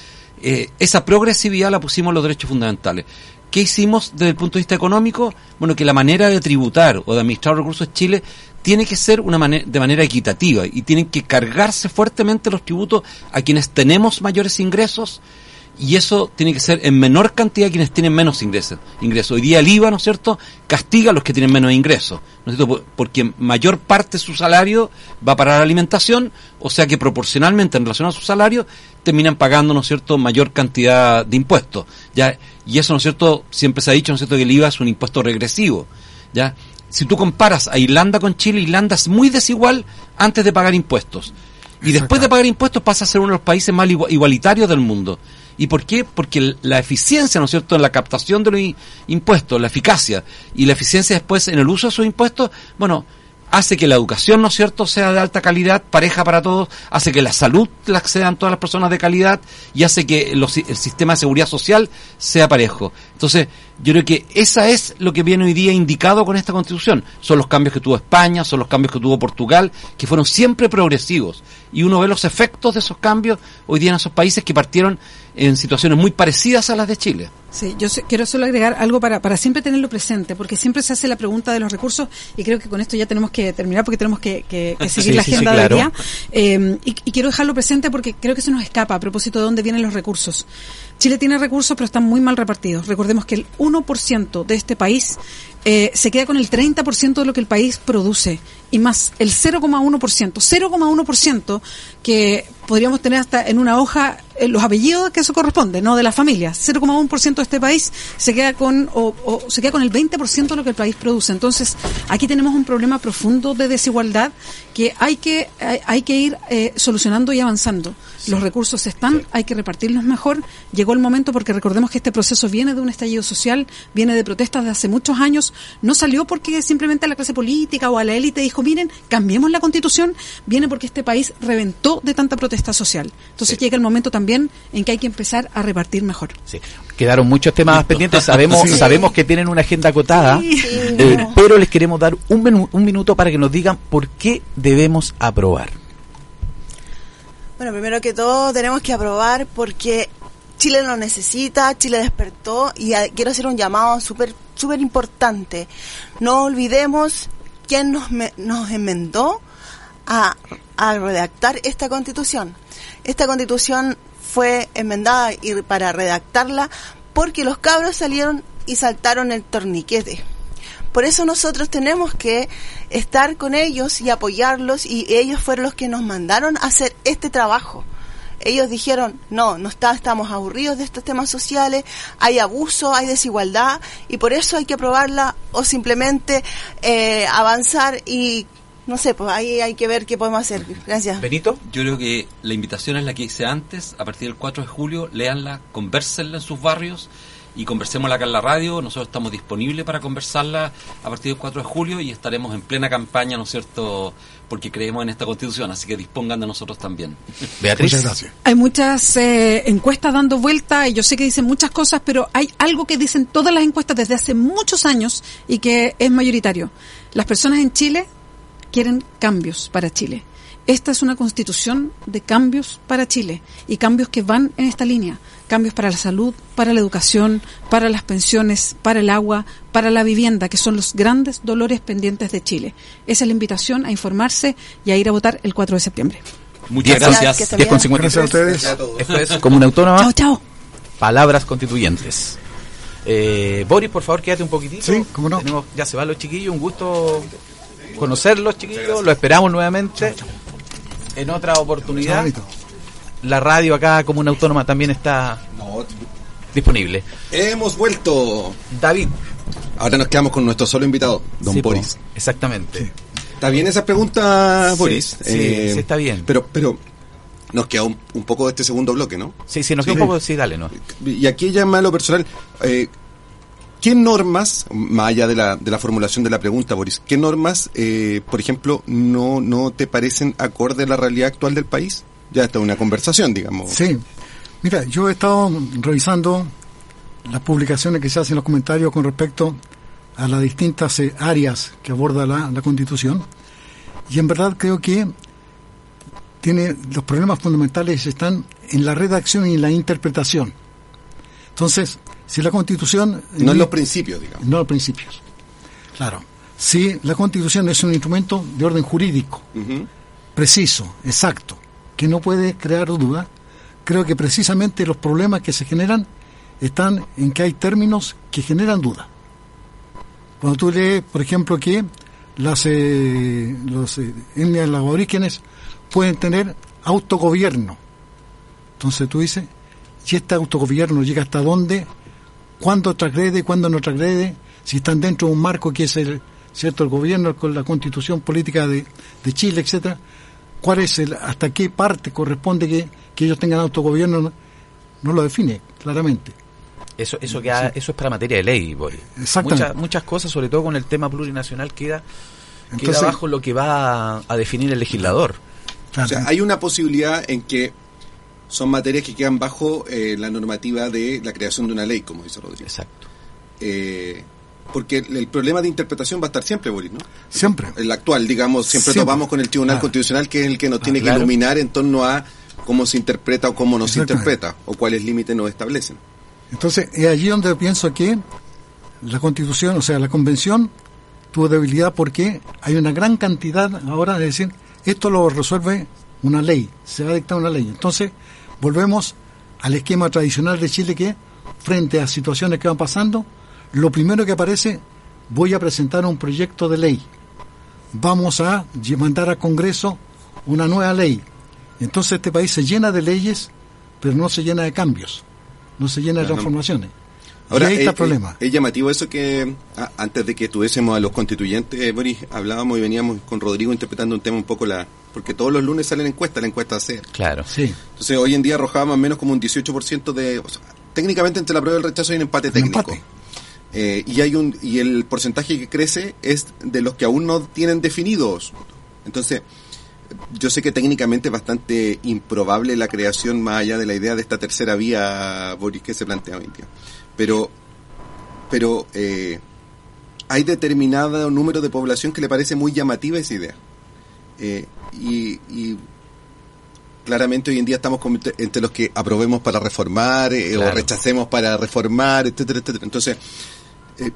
Eh, esa progresividad la pusimos en los derechos fundamentales. ¿Qué hicimos desde el punto de vista económico? Bueno, que la manera de tributar o de administrar recursos en Chile tiene que ser una de manera equitativa y tienen que cargarse fuertemente los tributos a quienes tenemos mayores ingresos y eso tiene que ser en menor cantidad quienes tienen menos ingresos. ingresos. Hoy día el IVA, ¿no es cierto?, castiga a los que tienen menos ingresos, ¿no es cierto?, porque mayor parte de su salario va para la alimentación, o sea que proporcionalmente en relación a su salario terminan pagando, ¿no es cierto?, mayor cantidad de impuestos. ¿ya? Y eso, ¿no es cierto?, siempre se ha dicho, ¿no es cierto?, que el IVA es un impuesto regresivo. ¿ya? Si tú comparas a Irlanda con Chile, Irlanda es muy desigual antes de pagar impuestos. Y después de pagar impuestos pasa a ser uno de los países más igualitarios del mundo. ¿Y por qué? Porque la eficiencia, ¿no es cierto?, en la captación de los impuestos, la eficacia y la eficiencia después en el uso de esos impuestos, bueno, hace que la educación, ¿no es cierto?, sea de alta calidad, pareja para todos, hace que la salud la accedan todas las personas de calidad y hace que el sistema de seguridad social sea parejo. Entonces, yo creo que esa es lo que viene hoy día indicado con esta constitución. Son los cambios que tuvo España, son los cambios que tuvo Portugal, que fueron siempre progresivos. Y uno ve los efectos de esos cambios hoy día en esos países que partieron en situaciones muy parecidas a las de Chile. Sí, yo quiero solo agregar algo para, para siempre tenerlo presente, porque siempre se hace la pregunta de los recursos y creo que con esto ya tenemos que terminar porque tenemos que, que, seguir la agenda del día. Eh, y, y, quiero dejarlo presente porque creo que se nos escapa a propósito de dónde vienen los recursos. Chile tiene recursos, pero están muy mal repartidos. Recordemos que el 1% de este país eh, se queda con el 30% de lo que el país produce y más el 0,1%. 0,1% que podríamos tener hasta en una hoja eh, los apellidos que eso corresponde, no de la familia. 0,1% de este país se queda con o, se queda con el 20% de lo que el país produce. Entonces, aquí tenemos un problema profundo de desigualdad que hay que hay, que ir eh, solucionando y avanzando. Los recursos están, hay que repartirlos mejor. Llegó el momento porque recordemos que este proceso viene de un estallido social, viene de protestas de hace muchos años, no salió porque simplemente la clase política o a la élite dijo, miren, cambiemos la constitución, viene porque este país reventó de tanta protesta social. Entonces llega el momento también en que hay que empezar a repartir mejor. Sí. Quedaron muchos temas pendientes, sabemos, sabemos que tienen una agenda acotada, eh, pero les queremos dar un, un minuto para que nos digan por qué debemos aprobar. Bueno, primero que todo tenemos que aprobar porque Chile lo necesita, Chile despertó y quiero hacer un llamado súper súper importante. No olvidemos quién nos, nos enmendó a, redactar esta constitución. Esta constitución fue enmendada y para redactarla porque los cabros salieron y saltaron el torniquete. Por eso nosotros tenemos que estar con ellos y apoyarlos y ellos fueron los que nos mandaron a hacer este trabajo. Ellos dijeron, no, no está, estamos aburridos de estos temas sociales, hay abuso, hay desigualdad y por eso hay que probarla o simplemente eh, avanzar y no sé, pues ahí hay que ver qué podemos hacer. Gracias. Benito. Yo creo que la invitación es la que hice antes, a partir del 4 de julio, léanla, conversenla en sus barrios y conversémosla acá en la radio. Nosotros estamos disponibles para conversarla a partir del 4 de julio y estaremos en plena campaña, ¿no es cierto?, porque creemos en esta constitución, así que dispongan de nosotros también. Beatriz. Muchas gracias. Hay muchas eh, encuestas dando vuelta y yo sé que dicen muchas cosas, pero hay algo que dicen todas las encuestas desde hace muchos años y que es mayoritario. Las personas en Chile quieren cambios para Chile. Esta es una constitución de cambios para Chile y cambios que van en esta línea. Cambios para la salud, para la educación, para las pensiones, para el agua, para la vivienda, que son los grandes dolores pendientes de Chile. Esa es la invitación a informarse y a ir a votar el 4 de septiembre. Muchas gracias. diez con Gracias a ustedes. Esto es Comuna Autónoma. Chao, chao. Palabras constituyentes. Eh, Boris, por favor, quédate un poquitito. Sí, cómo no. Tenemos- ya se van los chiquillos, un gusto conocerlos, chiquillos. Lo esperamos nuevamente. En otra oportunidad, la radio acá, como una autónoma, también está disponible. hemos vuelto. David. Ahora nos quedamos con nuestro solo invitado, don Sí, po, Boris. exactamente. ¿Está bien esa pregunta, Sí, Boris? sí, sí, está bien. Pero, pero nos queda un, un poco de este segundo bloque, ¿no? Sí, sí, nos queda Sí. un poco. Sí, dale, ¿no? Y aquí ya más lo personal, eh, ¿qué normas, más allá de la, de la formulación de la pregunta, Boris, qué normas, eh, por ejemplo, no, no te parecen acorde a la realidad actual del país? Ya está una conversación, digamos. Sí. Mira, yo he estado revisando las publicaciones que se hacen en los comentarios con respecto a las distintas eh, áreas que aborda la, la Constitución y en verdad creo que tiene los problemas fundamentales están en la redacción y en la interpretación. Entonces, si la Constitución No en los principios, digamos. no los principios. Claro. Si la Constitución es un instrumento de orden jurídico, preciso, exacto, que no puede crear duda, creo que precisamente los problemas que se generan están en que hay términos que generan duda. Cuando tú lees, por ejemplo, que las, eh, los eh, etnias, los aborígenes pueden tener autogobierno. Entonces tú dices, si este autogobierno llega hasta dónde, cuándo transgrede, cuándo no transgrede, si están dentro de un marco que es el cierto el gobierno con la constitución política de, de Chile, etcétera, cuál es el, hasta qué parte corresponde que, que ellos tengan autogobierno, no, no lo define claramente. Eso, eso, queda, eso es para materia de ley, Boris. Exactamente. Muchas, muchas cosas, sobre todo con el tema plurinacional, queda, Entonces- queda bajo lo que va a, a definir el legislador. O sea, hay una posibilidad en que son materias que quedan bajo eh, la normativa de la creación de una ley, como dice Rodríguez. Exacto. Eh, porque el, el problema de interpretación va a estar siempre, Boris, ¿no? Siempre. El actual, digamos, siempre, Siempre. topamos con el Tribunal Claro. Constitucional, que es el que nos Ah, tiene claro. que iluminar en torno a cómo se interpreta o cómo no se interpreta, o cuáles límites nos establecen. Entonces, es allí donde pienso que la constitución, o sea, la convención, tuvo debilidad porque hay una gran cantidad ahora de decir, esto lo resuelve una ley, se va a dictar una ley. Entonces, volvemos al esquema tradicional de Chile que, frente a situaciones que van pasando, lo primero que aparece, voy a presentar un proyecto de ley. Vamos a mandar al Congreso una nueva ley. Entonces este país se llena de leyes, pero no se llena de cambios, no se llena de transformaciones. Ahora, y ahí está eh, el problema. eh, Es, llamativo eso que antes de que tuviésemos a los constituyentes, eh, Boris, hablábamos y veníamos con Rodrigo interpretando un tema un poco la... Porque todos los lunes salen encuestas, la encuesta C. Claro. Sí, Entonces hoy en día arrojaba más o menos como un 18% de... o sea, técnicamente entre la prueba y el rechazo hay un empate Un técnico. empate. Eh, y hay un y el porcentaje que crece es de los que aún no tienen definidos. Entonces, yo sé que técnicamente es bastante improbable la creación más allá de la idea de esta tercera vía Boris que se plantea hoy en día. Pero pero eh, hay determinado número de población que le parece muy llamativa esa idea. Eh, y, y claramente hoy en día estamos entre- los que aprobemos para reformar eh, o rechacemos para reformar, etcétera, etcétera. Entonces, eh,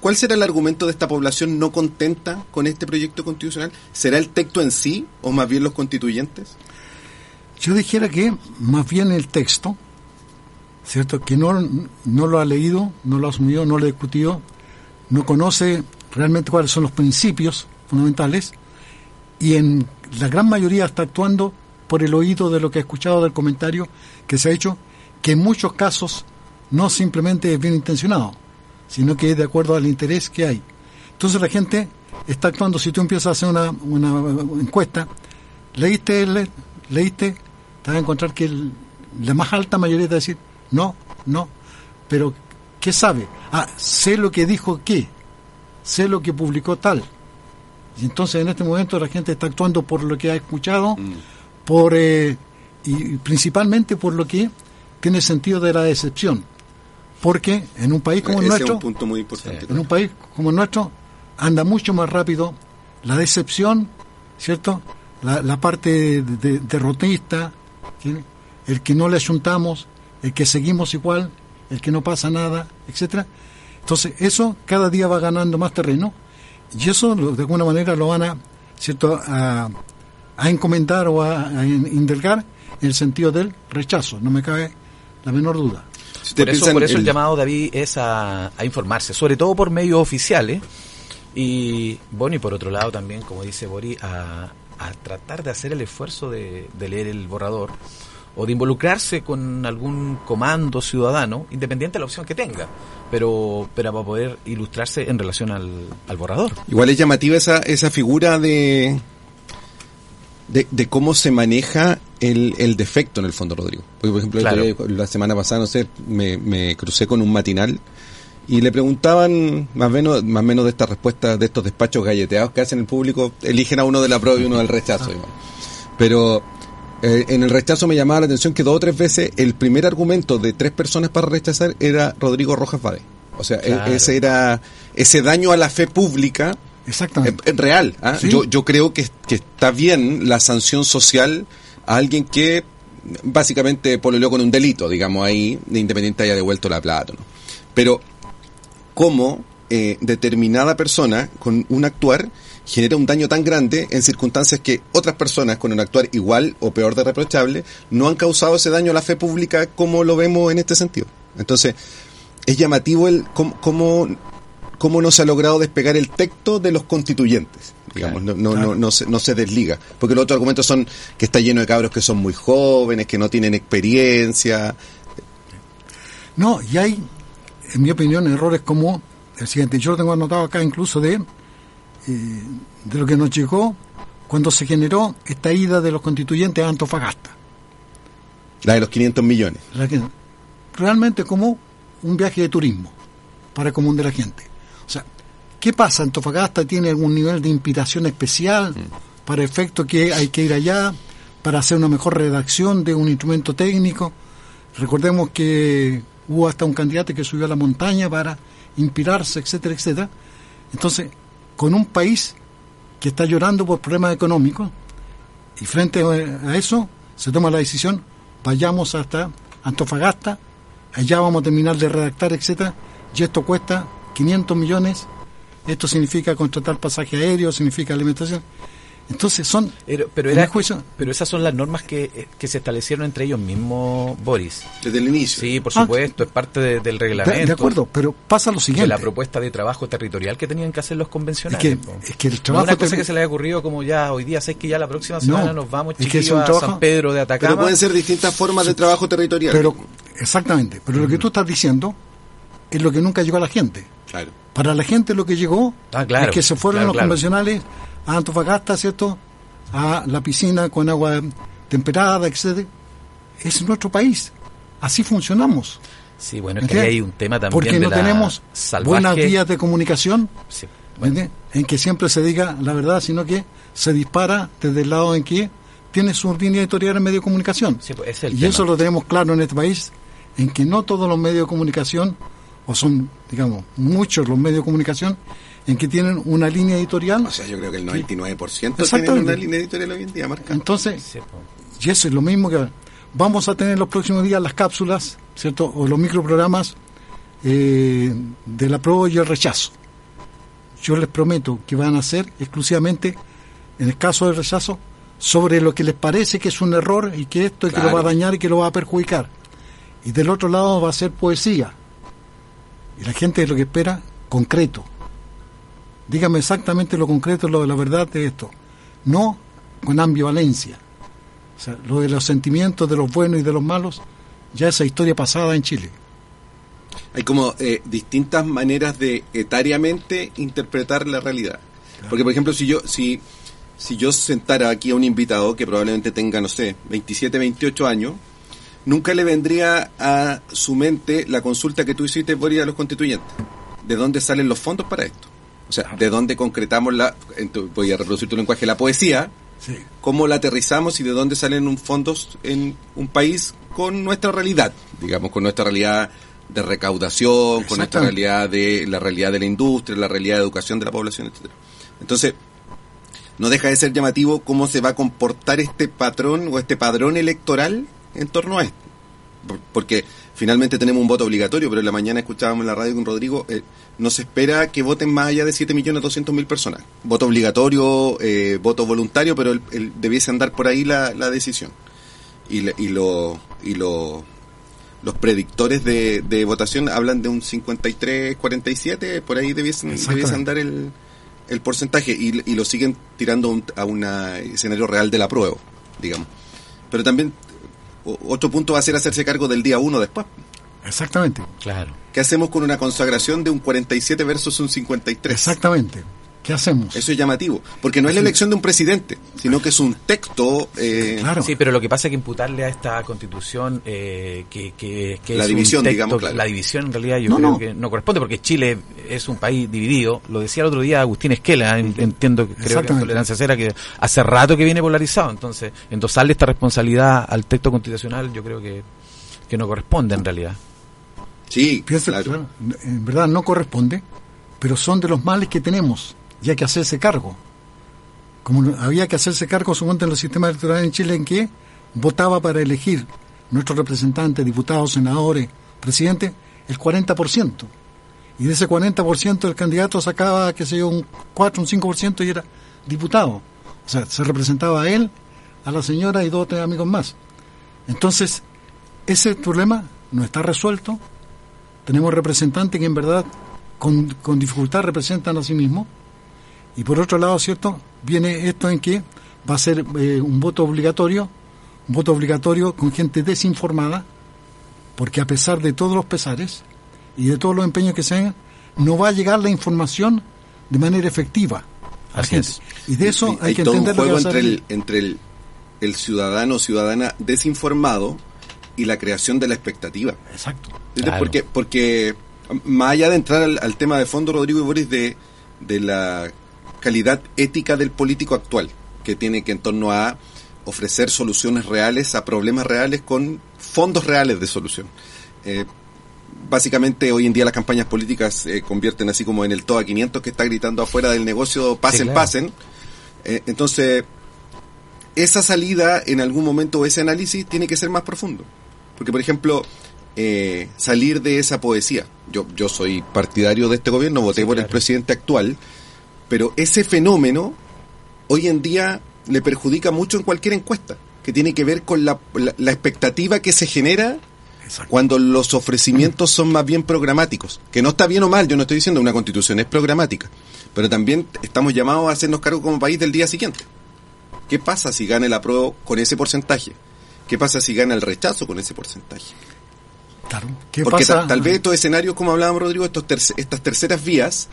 ¿cuál será el argumento de esta población no contenta con este proyecto constitucional? ¿Será el texto en sí o más bien los constituyentes? yo dijera que más bien el texto, ¿cierto? Que no, no lo ha leído, no lo ha asumido, no lo ha discutido, no conoce realmente cuáles son los principios fundamentales y en la gran mayoría está actuando por el oído de lo que ha escuchado del comentario que se ha hecho, que en muchos casos no simplemente es bien intencionado, sino que es de acuerdo al interés que hay. Entonces la gente está actuando, si tú empiezas a hacer una, encuesta, leíste, le, leíste, te vas a encontrar que la más alta mayoría te va a decir, no, no, pero ¿qué sabe? Ah, sé lo que dijo qué, sé lo que publicó tal. Y entonces en este momento la gente está actuando por lo que ha escuchado, Mm. por eh, y principalmente por lo que tiene sentido de la decepción. Porque en un país como el es nuestro, un punto muy importante. en un país como el nuestro, anda mucho más rápido la decepción, ¿cierto? La, la parte de- de- derrotista, el que no le ayuntamos, el que seguimos igual, el que no pasa nada, etcétera. Entonces, eso cada día va ganando más terreno y eso lo- de alguna manera lo van a, ¿cierto? a, a encomendar o a, a indulgar en el sentido del rechazo, no me cabe la menor duda. Si Por eso, por eso el el- llamado, David, es a, a informarse, sobre todo por medios oficiales. Y bueno, y por otro lado también, como dice Bori, a, a tratar de hacer el esfuerzo de, de leer el borrador o de involucrarse con algún comando ciudadano, independiente de la opción que tenga, pero, pero para poder ilustrarse en relación al, al borrador. Igual es llamativa esa, esa figura de, de, de cómo se maneja el, el defecto en el fondo, Rodrigo. Porque, por ejemplo, Claro. la semana pasada, no sé, me, me crucé con un matinal y le preguntaban más o menos, más menos de estas respuestas de estos despachos galleteados que hacen el público, eligen a uno de la prueba y uno del rechazo. digamos. Pero eh, en el rechazo me llamaba la atención que dos o tres veces el primer argumento de tres personas para rechazar era Rodrigo Rojas Vade. O sea, e- Claro. ese era ese daño a la fe pública Exactamente. es, es real. ¿ah? Sí. Yo, yo creo que, que está bien la sanción social a alguien que básicamente pololeó con un delito, digamos ahí, de independiente haya devuelto la plata. ¿no? Pero cómo eh, determinada persona con un actuar genera un daño tan grande en circunstancias que otras personas con un actuar igual o peor de reprochable no han causado ese daño a la fe pública como lo vemos en este sentido. Entonces, es llamativo el cómo, cómo, cómo no se ha logrado despegar el texto de los constituyentes. Digamos, no, no, no, no, se, no se desliga. Porque los otros argumentos son que está lleno de cabros que son muy jóvenes, que no tienen experiencia. No, y hay, en mi opinión, errores como el siguiente. Yo lo tengo anotado acá incluso de, eh, de lo que nos llegó cuando se generó esta ida de los constituyentes a Antofagasta. La de los 500 millones. Realmente como un viaje de turismo para el común de la gente. O sea, ¿qué pasa? ¿Antofagasta tiene algún nivel de inspiración especial para efecto que hay que ir allá para hacer una mejor redacción de un instrumento técnico? Recordemos que hubo hasta un candidato que subió a la montaña para inspirarse, etcétera, etcétera. Entonces, con un país que está llorando por problemas económicos y frente a eso se toma la decisión, vayamos hasta Antofagasta, allá vamos a terminar de redactar, etcétera, y esto cuesta 500 millones, esto significa contratar pasaje aéreo, significa alimentación. Entonces son, Pero, pero, era, juicio- pero esas son las normas que, eh, que se establecieron entre ellos mismos, Boris. Desde el inicio. Sí, por Ah, supuesto, es parte de- del de, reglamento. de acuerdo, pero pasa lo de siguiente. la propuesta de trabajo territorial que tenían que hacer los Es convencionales. que, po. es que el No trabajo una cosa que se le haya ocurrido como ya hoy día, sé que ya la próxima No, semana nos vamos es que es chiquillos un a trabajo- San Pedro de Atacama. Pero pueden ser distintas formas de trabajo territorial. Pero, exactamente, pero lo que tú estás diciendo es lo que nunca llegó a la gente. Claro. Para la gente lo que llegó Ah, claro, es que se fueron claro, los claro. convencionales a Antofagasta, ¿cierto? A la piscina con agua temperada, etcétera. Es nuestro país. Así funcionamos. Sí, bueno, es que hay un tema también Porque de no la tenemos salvaje... buenas vías de comunicación Sí, bueno, en que siempre se diga la verdad, sino que se dispara desde el lado en que tiene su línea editorial en medio de comunicación. sí, pues, ese es el Y tema. eso lo tenemos claro en este país, en que no todos los medios de comunicación, o son, digamos, muchos los medios de comunicación, en que tienen una línea editorial. O sea, yo creo que el 99% tienen una línea editorial hoy en día marcada. Entonces, y eso es lo mismo que vamos a tener los próximos días las cápsulas, ¿cierto? O los microprogramas eh, del apruebo y el rechazo. Yo les prometo que van a ser exclusivamente, en el caso del rechazo, sobre lo que les parece que es un error y que esto y que lo va a Claro. dañar y que lo va a perjudicar. Y del otro lado va a ser poesía. Y la gente es lo que espera concreto. Dígame exactamente lo concreto, lo de la verdad de esto. No con ambivalencia. O sea, lo de los sentimientos de los buenos y de los malos, ya esa historia pasada en Chile. Hay como eh, distintas maneras de etariamente interpretar la realidad. Porque, por ejemplo, si yo, si, si yo sentara aquí a un invitado que probablemente tenga, no sé, 27, 28 años, nunca le vendría a su mente la consulta que tú hiciste, Boris, a los constituyentes. ¿De dónde salen los fondos para esto? O sea, ¿de dónde concretamos la, en tu- voy a reproducir tu lenguaje, la poesía? Sí. ¿Cómo la aterrizamos y de dónde salen un fondos en un país con nuestra realidad? Digamos, con nuestra realidad de recaudación, con nuestra realidad de la realidad de la industria, la realidad de educación de la población, etcétera. Entonces, no deja de ser llamativo cómo se va a comportar este patrón o este padrón electoral en torno a esto. Por- Porque finalmente tenemos un voto obligatorio, pero en la mañana escuchábamos en la radio con Rodrigo, eh, no se espera que voten más allá de 7.200.000 personas. Voto obligatorio, eh, voto voluntario, pero el, el- debiese andar por ahí la, la decisión. Y, le- y, lo, y lo- los predictores de, de votación hablan de un 53-47, por ahí debiesen, debiese andar el, el porcentaje y, y lo siguen tirando un- a un escenario real de la prueba, digamos. Pero también otro punto va a ser hacerse cargo del día uno después. Exactamente. Claro. ¿Qué hacemos con una consagración de un 47 versus un 53? Exactamente. ¿Qué hacemos? Eso es llamativo, porque no es la elección de un presidente, sino que es un texto... eh, Claro. Sí, pero lo que pasa es que imputarle a esta constitución eh, que, que, que La es un división, texto- digamos, claro. La división en realidad yo No, creo no. que no corresponde porque Chile es un país dividido. Lo decía el otro día Agustín Esquela, en- entiendo que creo que en. Tolerancia Cera, que hace rato que viene polarizado. Entonces, endosarle esta responsabilidad al texto constitucional yo creo que, que no corresponde en realidad. sí, Piensa, claro, en verdad no corresponde, pero son de los males que tenemos, y hay que hacerse cargo. Como había que hacerse cargo, suponte, en los sistemas electorales en Chile, en que votaba para elegir nuestros representantes, diputados, senadores, presidentes, el 40%. Y de ese 40% el candidato sacaba, qué sé yo, un 4, un 5% y era diputado. O sea, se representaba a él, a la señora y dos o tres amigos más. Entonces, ese problema no está resuelto. Tenemos representantes que en verdad con, con dificultad representan a sí mismos. Y por otro lado, ¿cierto? Viene esto en que va a ser eh, un voto obligatorio, un voto obligatorio con gente desinformada, porque a pesar de todos los pesares y de todos los empeños que se hagan, no va a llegar la información de manera efectiva a la Así gente. es. Y de eso hay, que todo un entender que juego entre el, entre el, el ciudadano o ciudadana desinformado y la creación de la expectativa. Exacto. Porque, porque más allá de entrar al, al tema de fondo, Rodrigo y Boris, de, de la calidad ética del político actual, que tiene que en torno a ofrecer soluciones reales a problemas reales con fondos reales de solución. Eh, básicamente hoy en día las campañas políticas se convierten así como en el TOA 500 que está gritando afuera del negocio, pasen, claro. pasen. Eh, entonces, esa salida en algún momento o ese análisis tiene que ser más profundo. Porque, por ejemplo, eh, salir de esa poesía. Yo, yo soy partidario de este gobierno, voté Sí, por el presidente actual, pero ese fenómeno hoy en día le perjudica mucho en cualquier encuesta, que tiene que ver con la, la- la expectativa que se genera Exacto. cuando los ofrecimientos son más bien programáticos. Que no está bien o mal, yo no estoy diciendo una constitución, es programática. Pero también estamos llamados a hacernos cargo como país del día siguiente. ¿Qué pasa si gana el apruebo con ese porcentaje? ¿Qué pasa si gana el rechazo con ese porcentaje? Claro. ¿Qué Porque pasa? ta- tal vez estos escenarios, como hablábamos Rodrigo, estos estas terceras vías,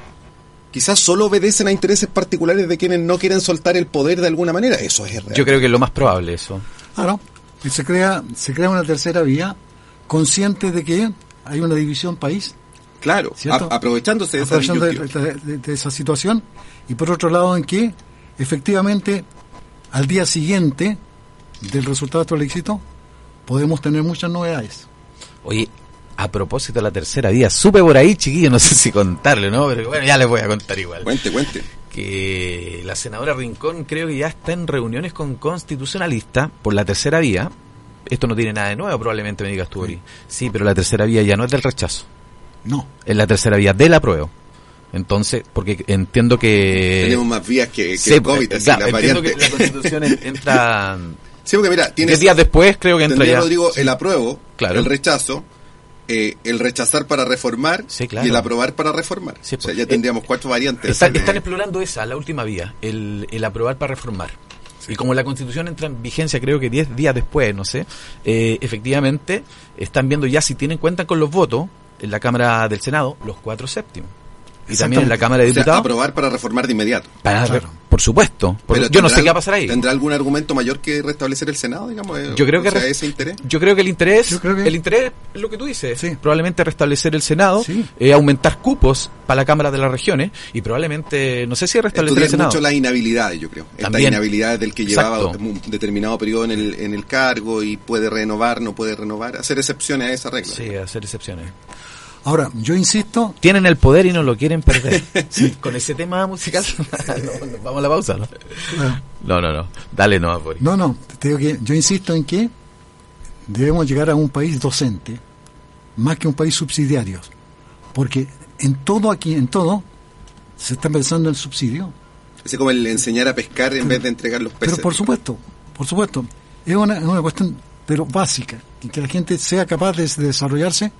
quizás solo obedecen a intereses particulares de quienes no quieren soltar el poder de alguna manera. Eso es real. Yo creo que es lo más probable eso. Claro, y se crea, se crea una tercera vía consciente de que hay una división país, claro, aprovechándose de esa aprovechando de, disyuntiva. de- de- de esa situación, y por otro lado en que efectivamente al día siguiente del resultado de este plebiscito podemos tener muchas novedades. Oye, a propósito de la tercera vía, supe por ahí, chiquillo, no sé si contarle, ¿no? Pero bueno, ya les voy a contar igual. Cuente, cuente. Que la senadora Rincón creo que ya está en reuniones con constitucionalistas por la tercera vía. Esto no tiene nada de nuevo, probablemente me digas tú, Ori. Sí, pero la tercera vía ya no es del rechazo, No, es la tercera vía del apruebo. Entonces, porque entiendo que... Tenemos más vías que, que Sí, el COVID, así, claro, la entiendo variante. que la constitución en- entra... Sí, porque mira, tienes, Diez días después creo que entra ya... Rodrigo, el apruebo, Claro. el rechazo, eh, el rechazar para reformar Sí, claro. y el aprobar para reformar. Sí, o sea, pues, ya eh, tendríamos cuatro variantes. De- están explorando esa, la última vía, el, el aprobar para reformar. Y como la constitución entra en vigencia creo que 10 días después, no sé, eh, efectivamente están viendo ya si tienen cuenta con los votos en la Cámara del Senado, los cuatro séptimos. Y también en la. Cámara de o sea, Diputados. aprobar para reformar de inmediato. para- Claro. Por supuesto. Por- yo no sé ¿tendrá- qué va a pasar ahí. ¿Tendrá algún argumento mayor que restablecer el Senado, digamos? eh, Yo creo que o sea, ese interés. Yo creo que el interés, Yo creo que- el interés es lo que tú dices, Sí. probablemente restablecer el Senado, Sí. eh, aumentar cupos para la Cámara de las Regiones y probablemente, no sé si restablecer el Senado. mucho las inhabilidades, yo creo. Esta También. inhabilidad del que llevaba un determinado periodo en el, en el cargo y puede renovar, no puede renovar, hacer excepciones a esa regla. Sí, hacer excepciones. Ahora, yo insisto, Tienen el poder y no lo quieren perder. Con ese tema musical, no, no, vamos a la pausa, ¿no? No, no, no. Dale, no, Boris. no, no, te digo que yo insisto en que debemos llegar a un país docente más que un país subsidiario, porque en todo aquí, en todo, se está pensando en el subsidio, Así como el enseñar a pescar en vez de entregar los peces. pero por supuesto, por supuesto, es una, es una cuestión, pero básica, que la gente sea capaz de desarrollarse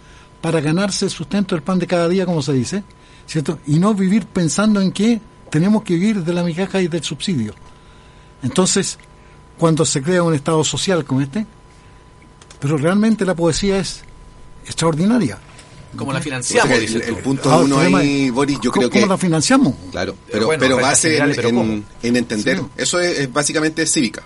para ganarse el sustento del pan de cada día, como se dice, ¿cierto? Y no vivir pensando en que tenemos que vivir de la migaja y del subsidio. Entonces, cuando se crea un Estado social como este, pero realmente la poesía es extraordinaria. Como la O sea, financiamos, el, punto uno ahí, es, Boris, yo ¿cómo- creo que... ¿Cómo la financiamos? Claro, Pero pero, bueno, pero rentas base en, generales, pero en- ¿cómo? en entender. Sí. Eso es, es básicamente cívica.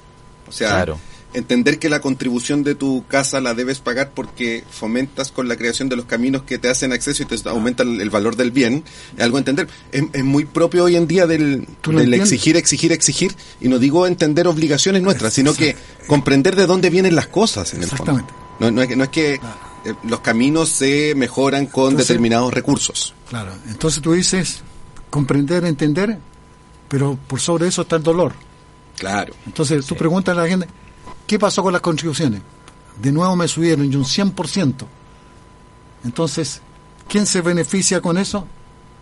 O sea, Claro. Entender que la contribución de tu casa la debes pagar porque fomentas con la creación de los caminos que te hacen acceso y te aumenta el, valor del bien. Es algo a entender. Es, es muy propio hoy en día del, exigir, exigir, exigir. Y no digo entender obligaciones nuestras, sino que comprender de dónde vienen las cosas en el fondo. Exactamente. No, no es que, no es que eh, los caminos se mejoran con Entonces- determinados recursos. Claro, entonces tú dices comprender, entender, pero por sobre eso está el dolor. Claro. Entonces tú preguntas a la gente, ¿qué pasó con las contribuciones? De nuevo me subieron y un 100%. Entonces, ¿quién se beneficia con eso?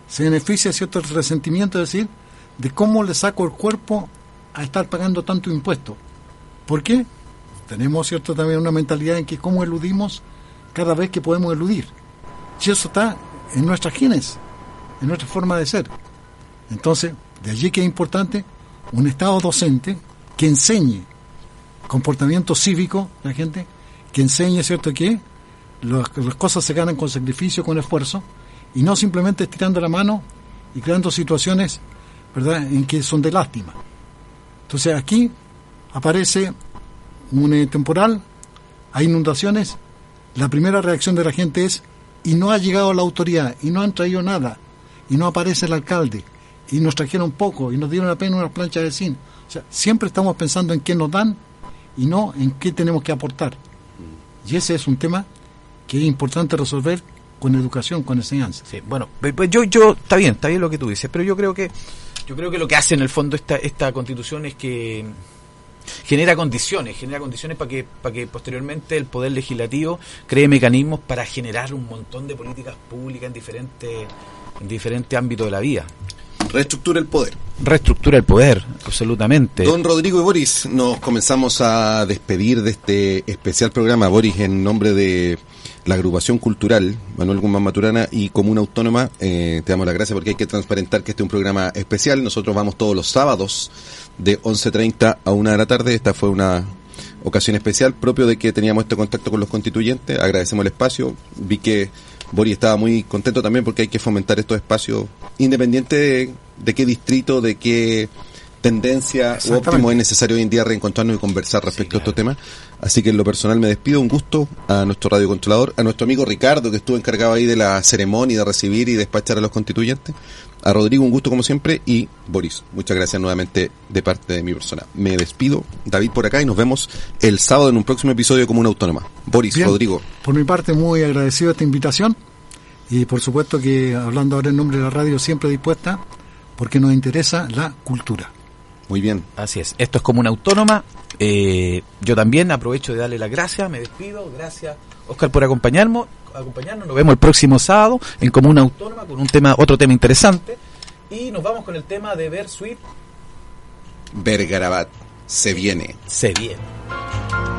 Se beneficia, ¿cierto?, resentimiento, es decir, de cómo le saco el cuerpo a estar pagando tanto impuesto. ¿Por qué? Tenemos, ¿cierto?, también una mentalidad en que cómo eludimos cada vez que podemos eludir. Y eso está en nuestras genes, en nuestra forma de ser. Entonces, de allí que es importante un Estado docente que enseñe comportamiento cívico a la gente, que enseñe, ¿cierto?, que las cosas se ganan con sacrificio, con esfuerzo, y no simplemente estirando la mano y creando situaciones, ¿verdad?, en que son de lástima. Entonces aquí aparece un eh, temporal, hay inundaciones, la primera reacción de la gente es, y no ha llegado la autoridad, y no han traído nada, y no aparece el alcalde, y nos trajeron poco, y nos dieron apenas unas planchas de zinc. Siempre estamos pensando en qué nos dan y no en qué tenemos que aportar. Y ese es un tema que es importante resolver con educación, con enseñanza. Sí, bueno, pues yo, yo, está bien, está bien lo que tú dices, pero yo creo que, yo creo que lo que hace en el fondo esta, esta constitución es que genera condiciones, genera condiciones para que, para que posteriormente el poder legislativo cree mecanismos para generar un montón de políticas públicas en diferentes, en diferentes ámbitos de la vida. Reestructura el poder. Reestructura el poder, absolutamente. Don Rodrigo y Boris, nos comenzamos a despedir de este especial programa. Boris, en nombre de la agrupación cultural Manuel Guzmán Maturana y Comuna Autónoma, eh, te damos las gracias porque hay que transparentar que este es un programa especial. Nosotros vamos todos los sábados de 11.30 a 1 de la tarde. Esta fue una ocasión especial propio de que teníamos este contacto con los constituyentes. Agradecemos el espacio. Vi que Boris estaba muy contento también porque hay que fomentar estos espacios independiente de, de qué distrito, de qué tendencia u óptimo es necesario hoy en día reencontrarnos y conversar respecto a estos temas. Así que en lo personal me despido, un gusto a nuestro radiocontrolador, a nuestro amigo Ricardo que estuvo encargado ahí de la ceremonia de recibir y despachar a los constituyentes, a Rodrigo un gusto como siempre y Boris, muchas gracias nuevamente de parte de mi persona. Me despido, David por acá y nos vemos el sábado en un próximo episodio de Comuna Autónoma. Boris, Bien, Rodrigo, Por mi parte, muy agradecido esta invitación y por supuesto que hablando ahora en nombre de la radio, siempre dispuesta porque nos interesa la cultura. muy bien. Así es, esto es como una autónoma. Eh, yo también aprovecho de darle las gracias, me despido. Gracias, Oscar, por acompañarnos. acompañarnos. Nos vemos el próximo sábado en Comuna Autónoma con un tema, otro tema interesante. Y nos vamos con el tema de Ver Sweet Vergarabat, se viene. Se viene.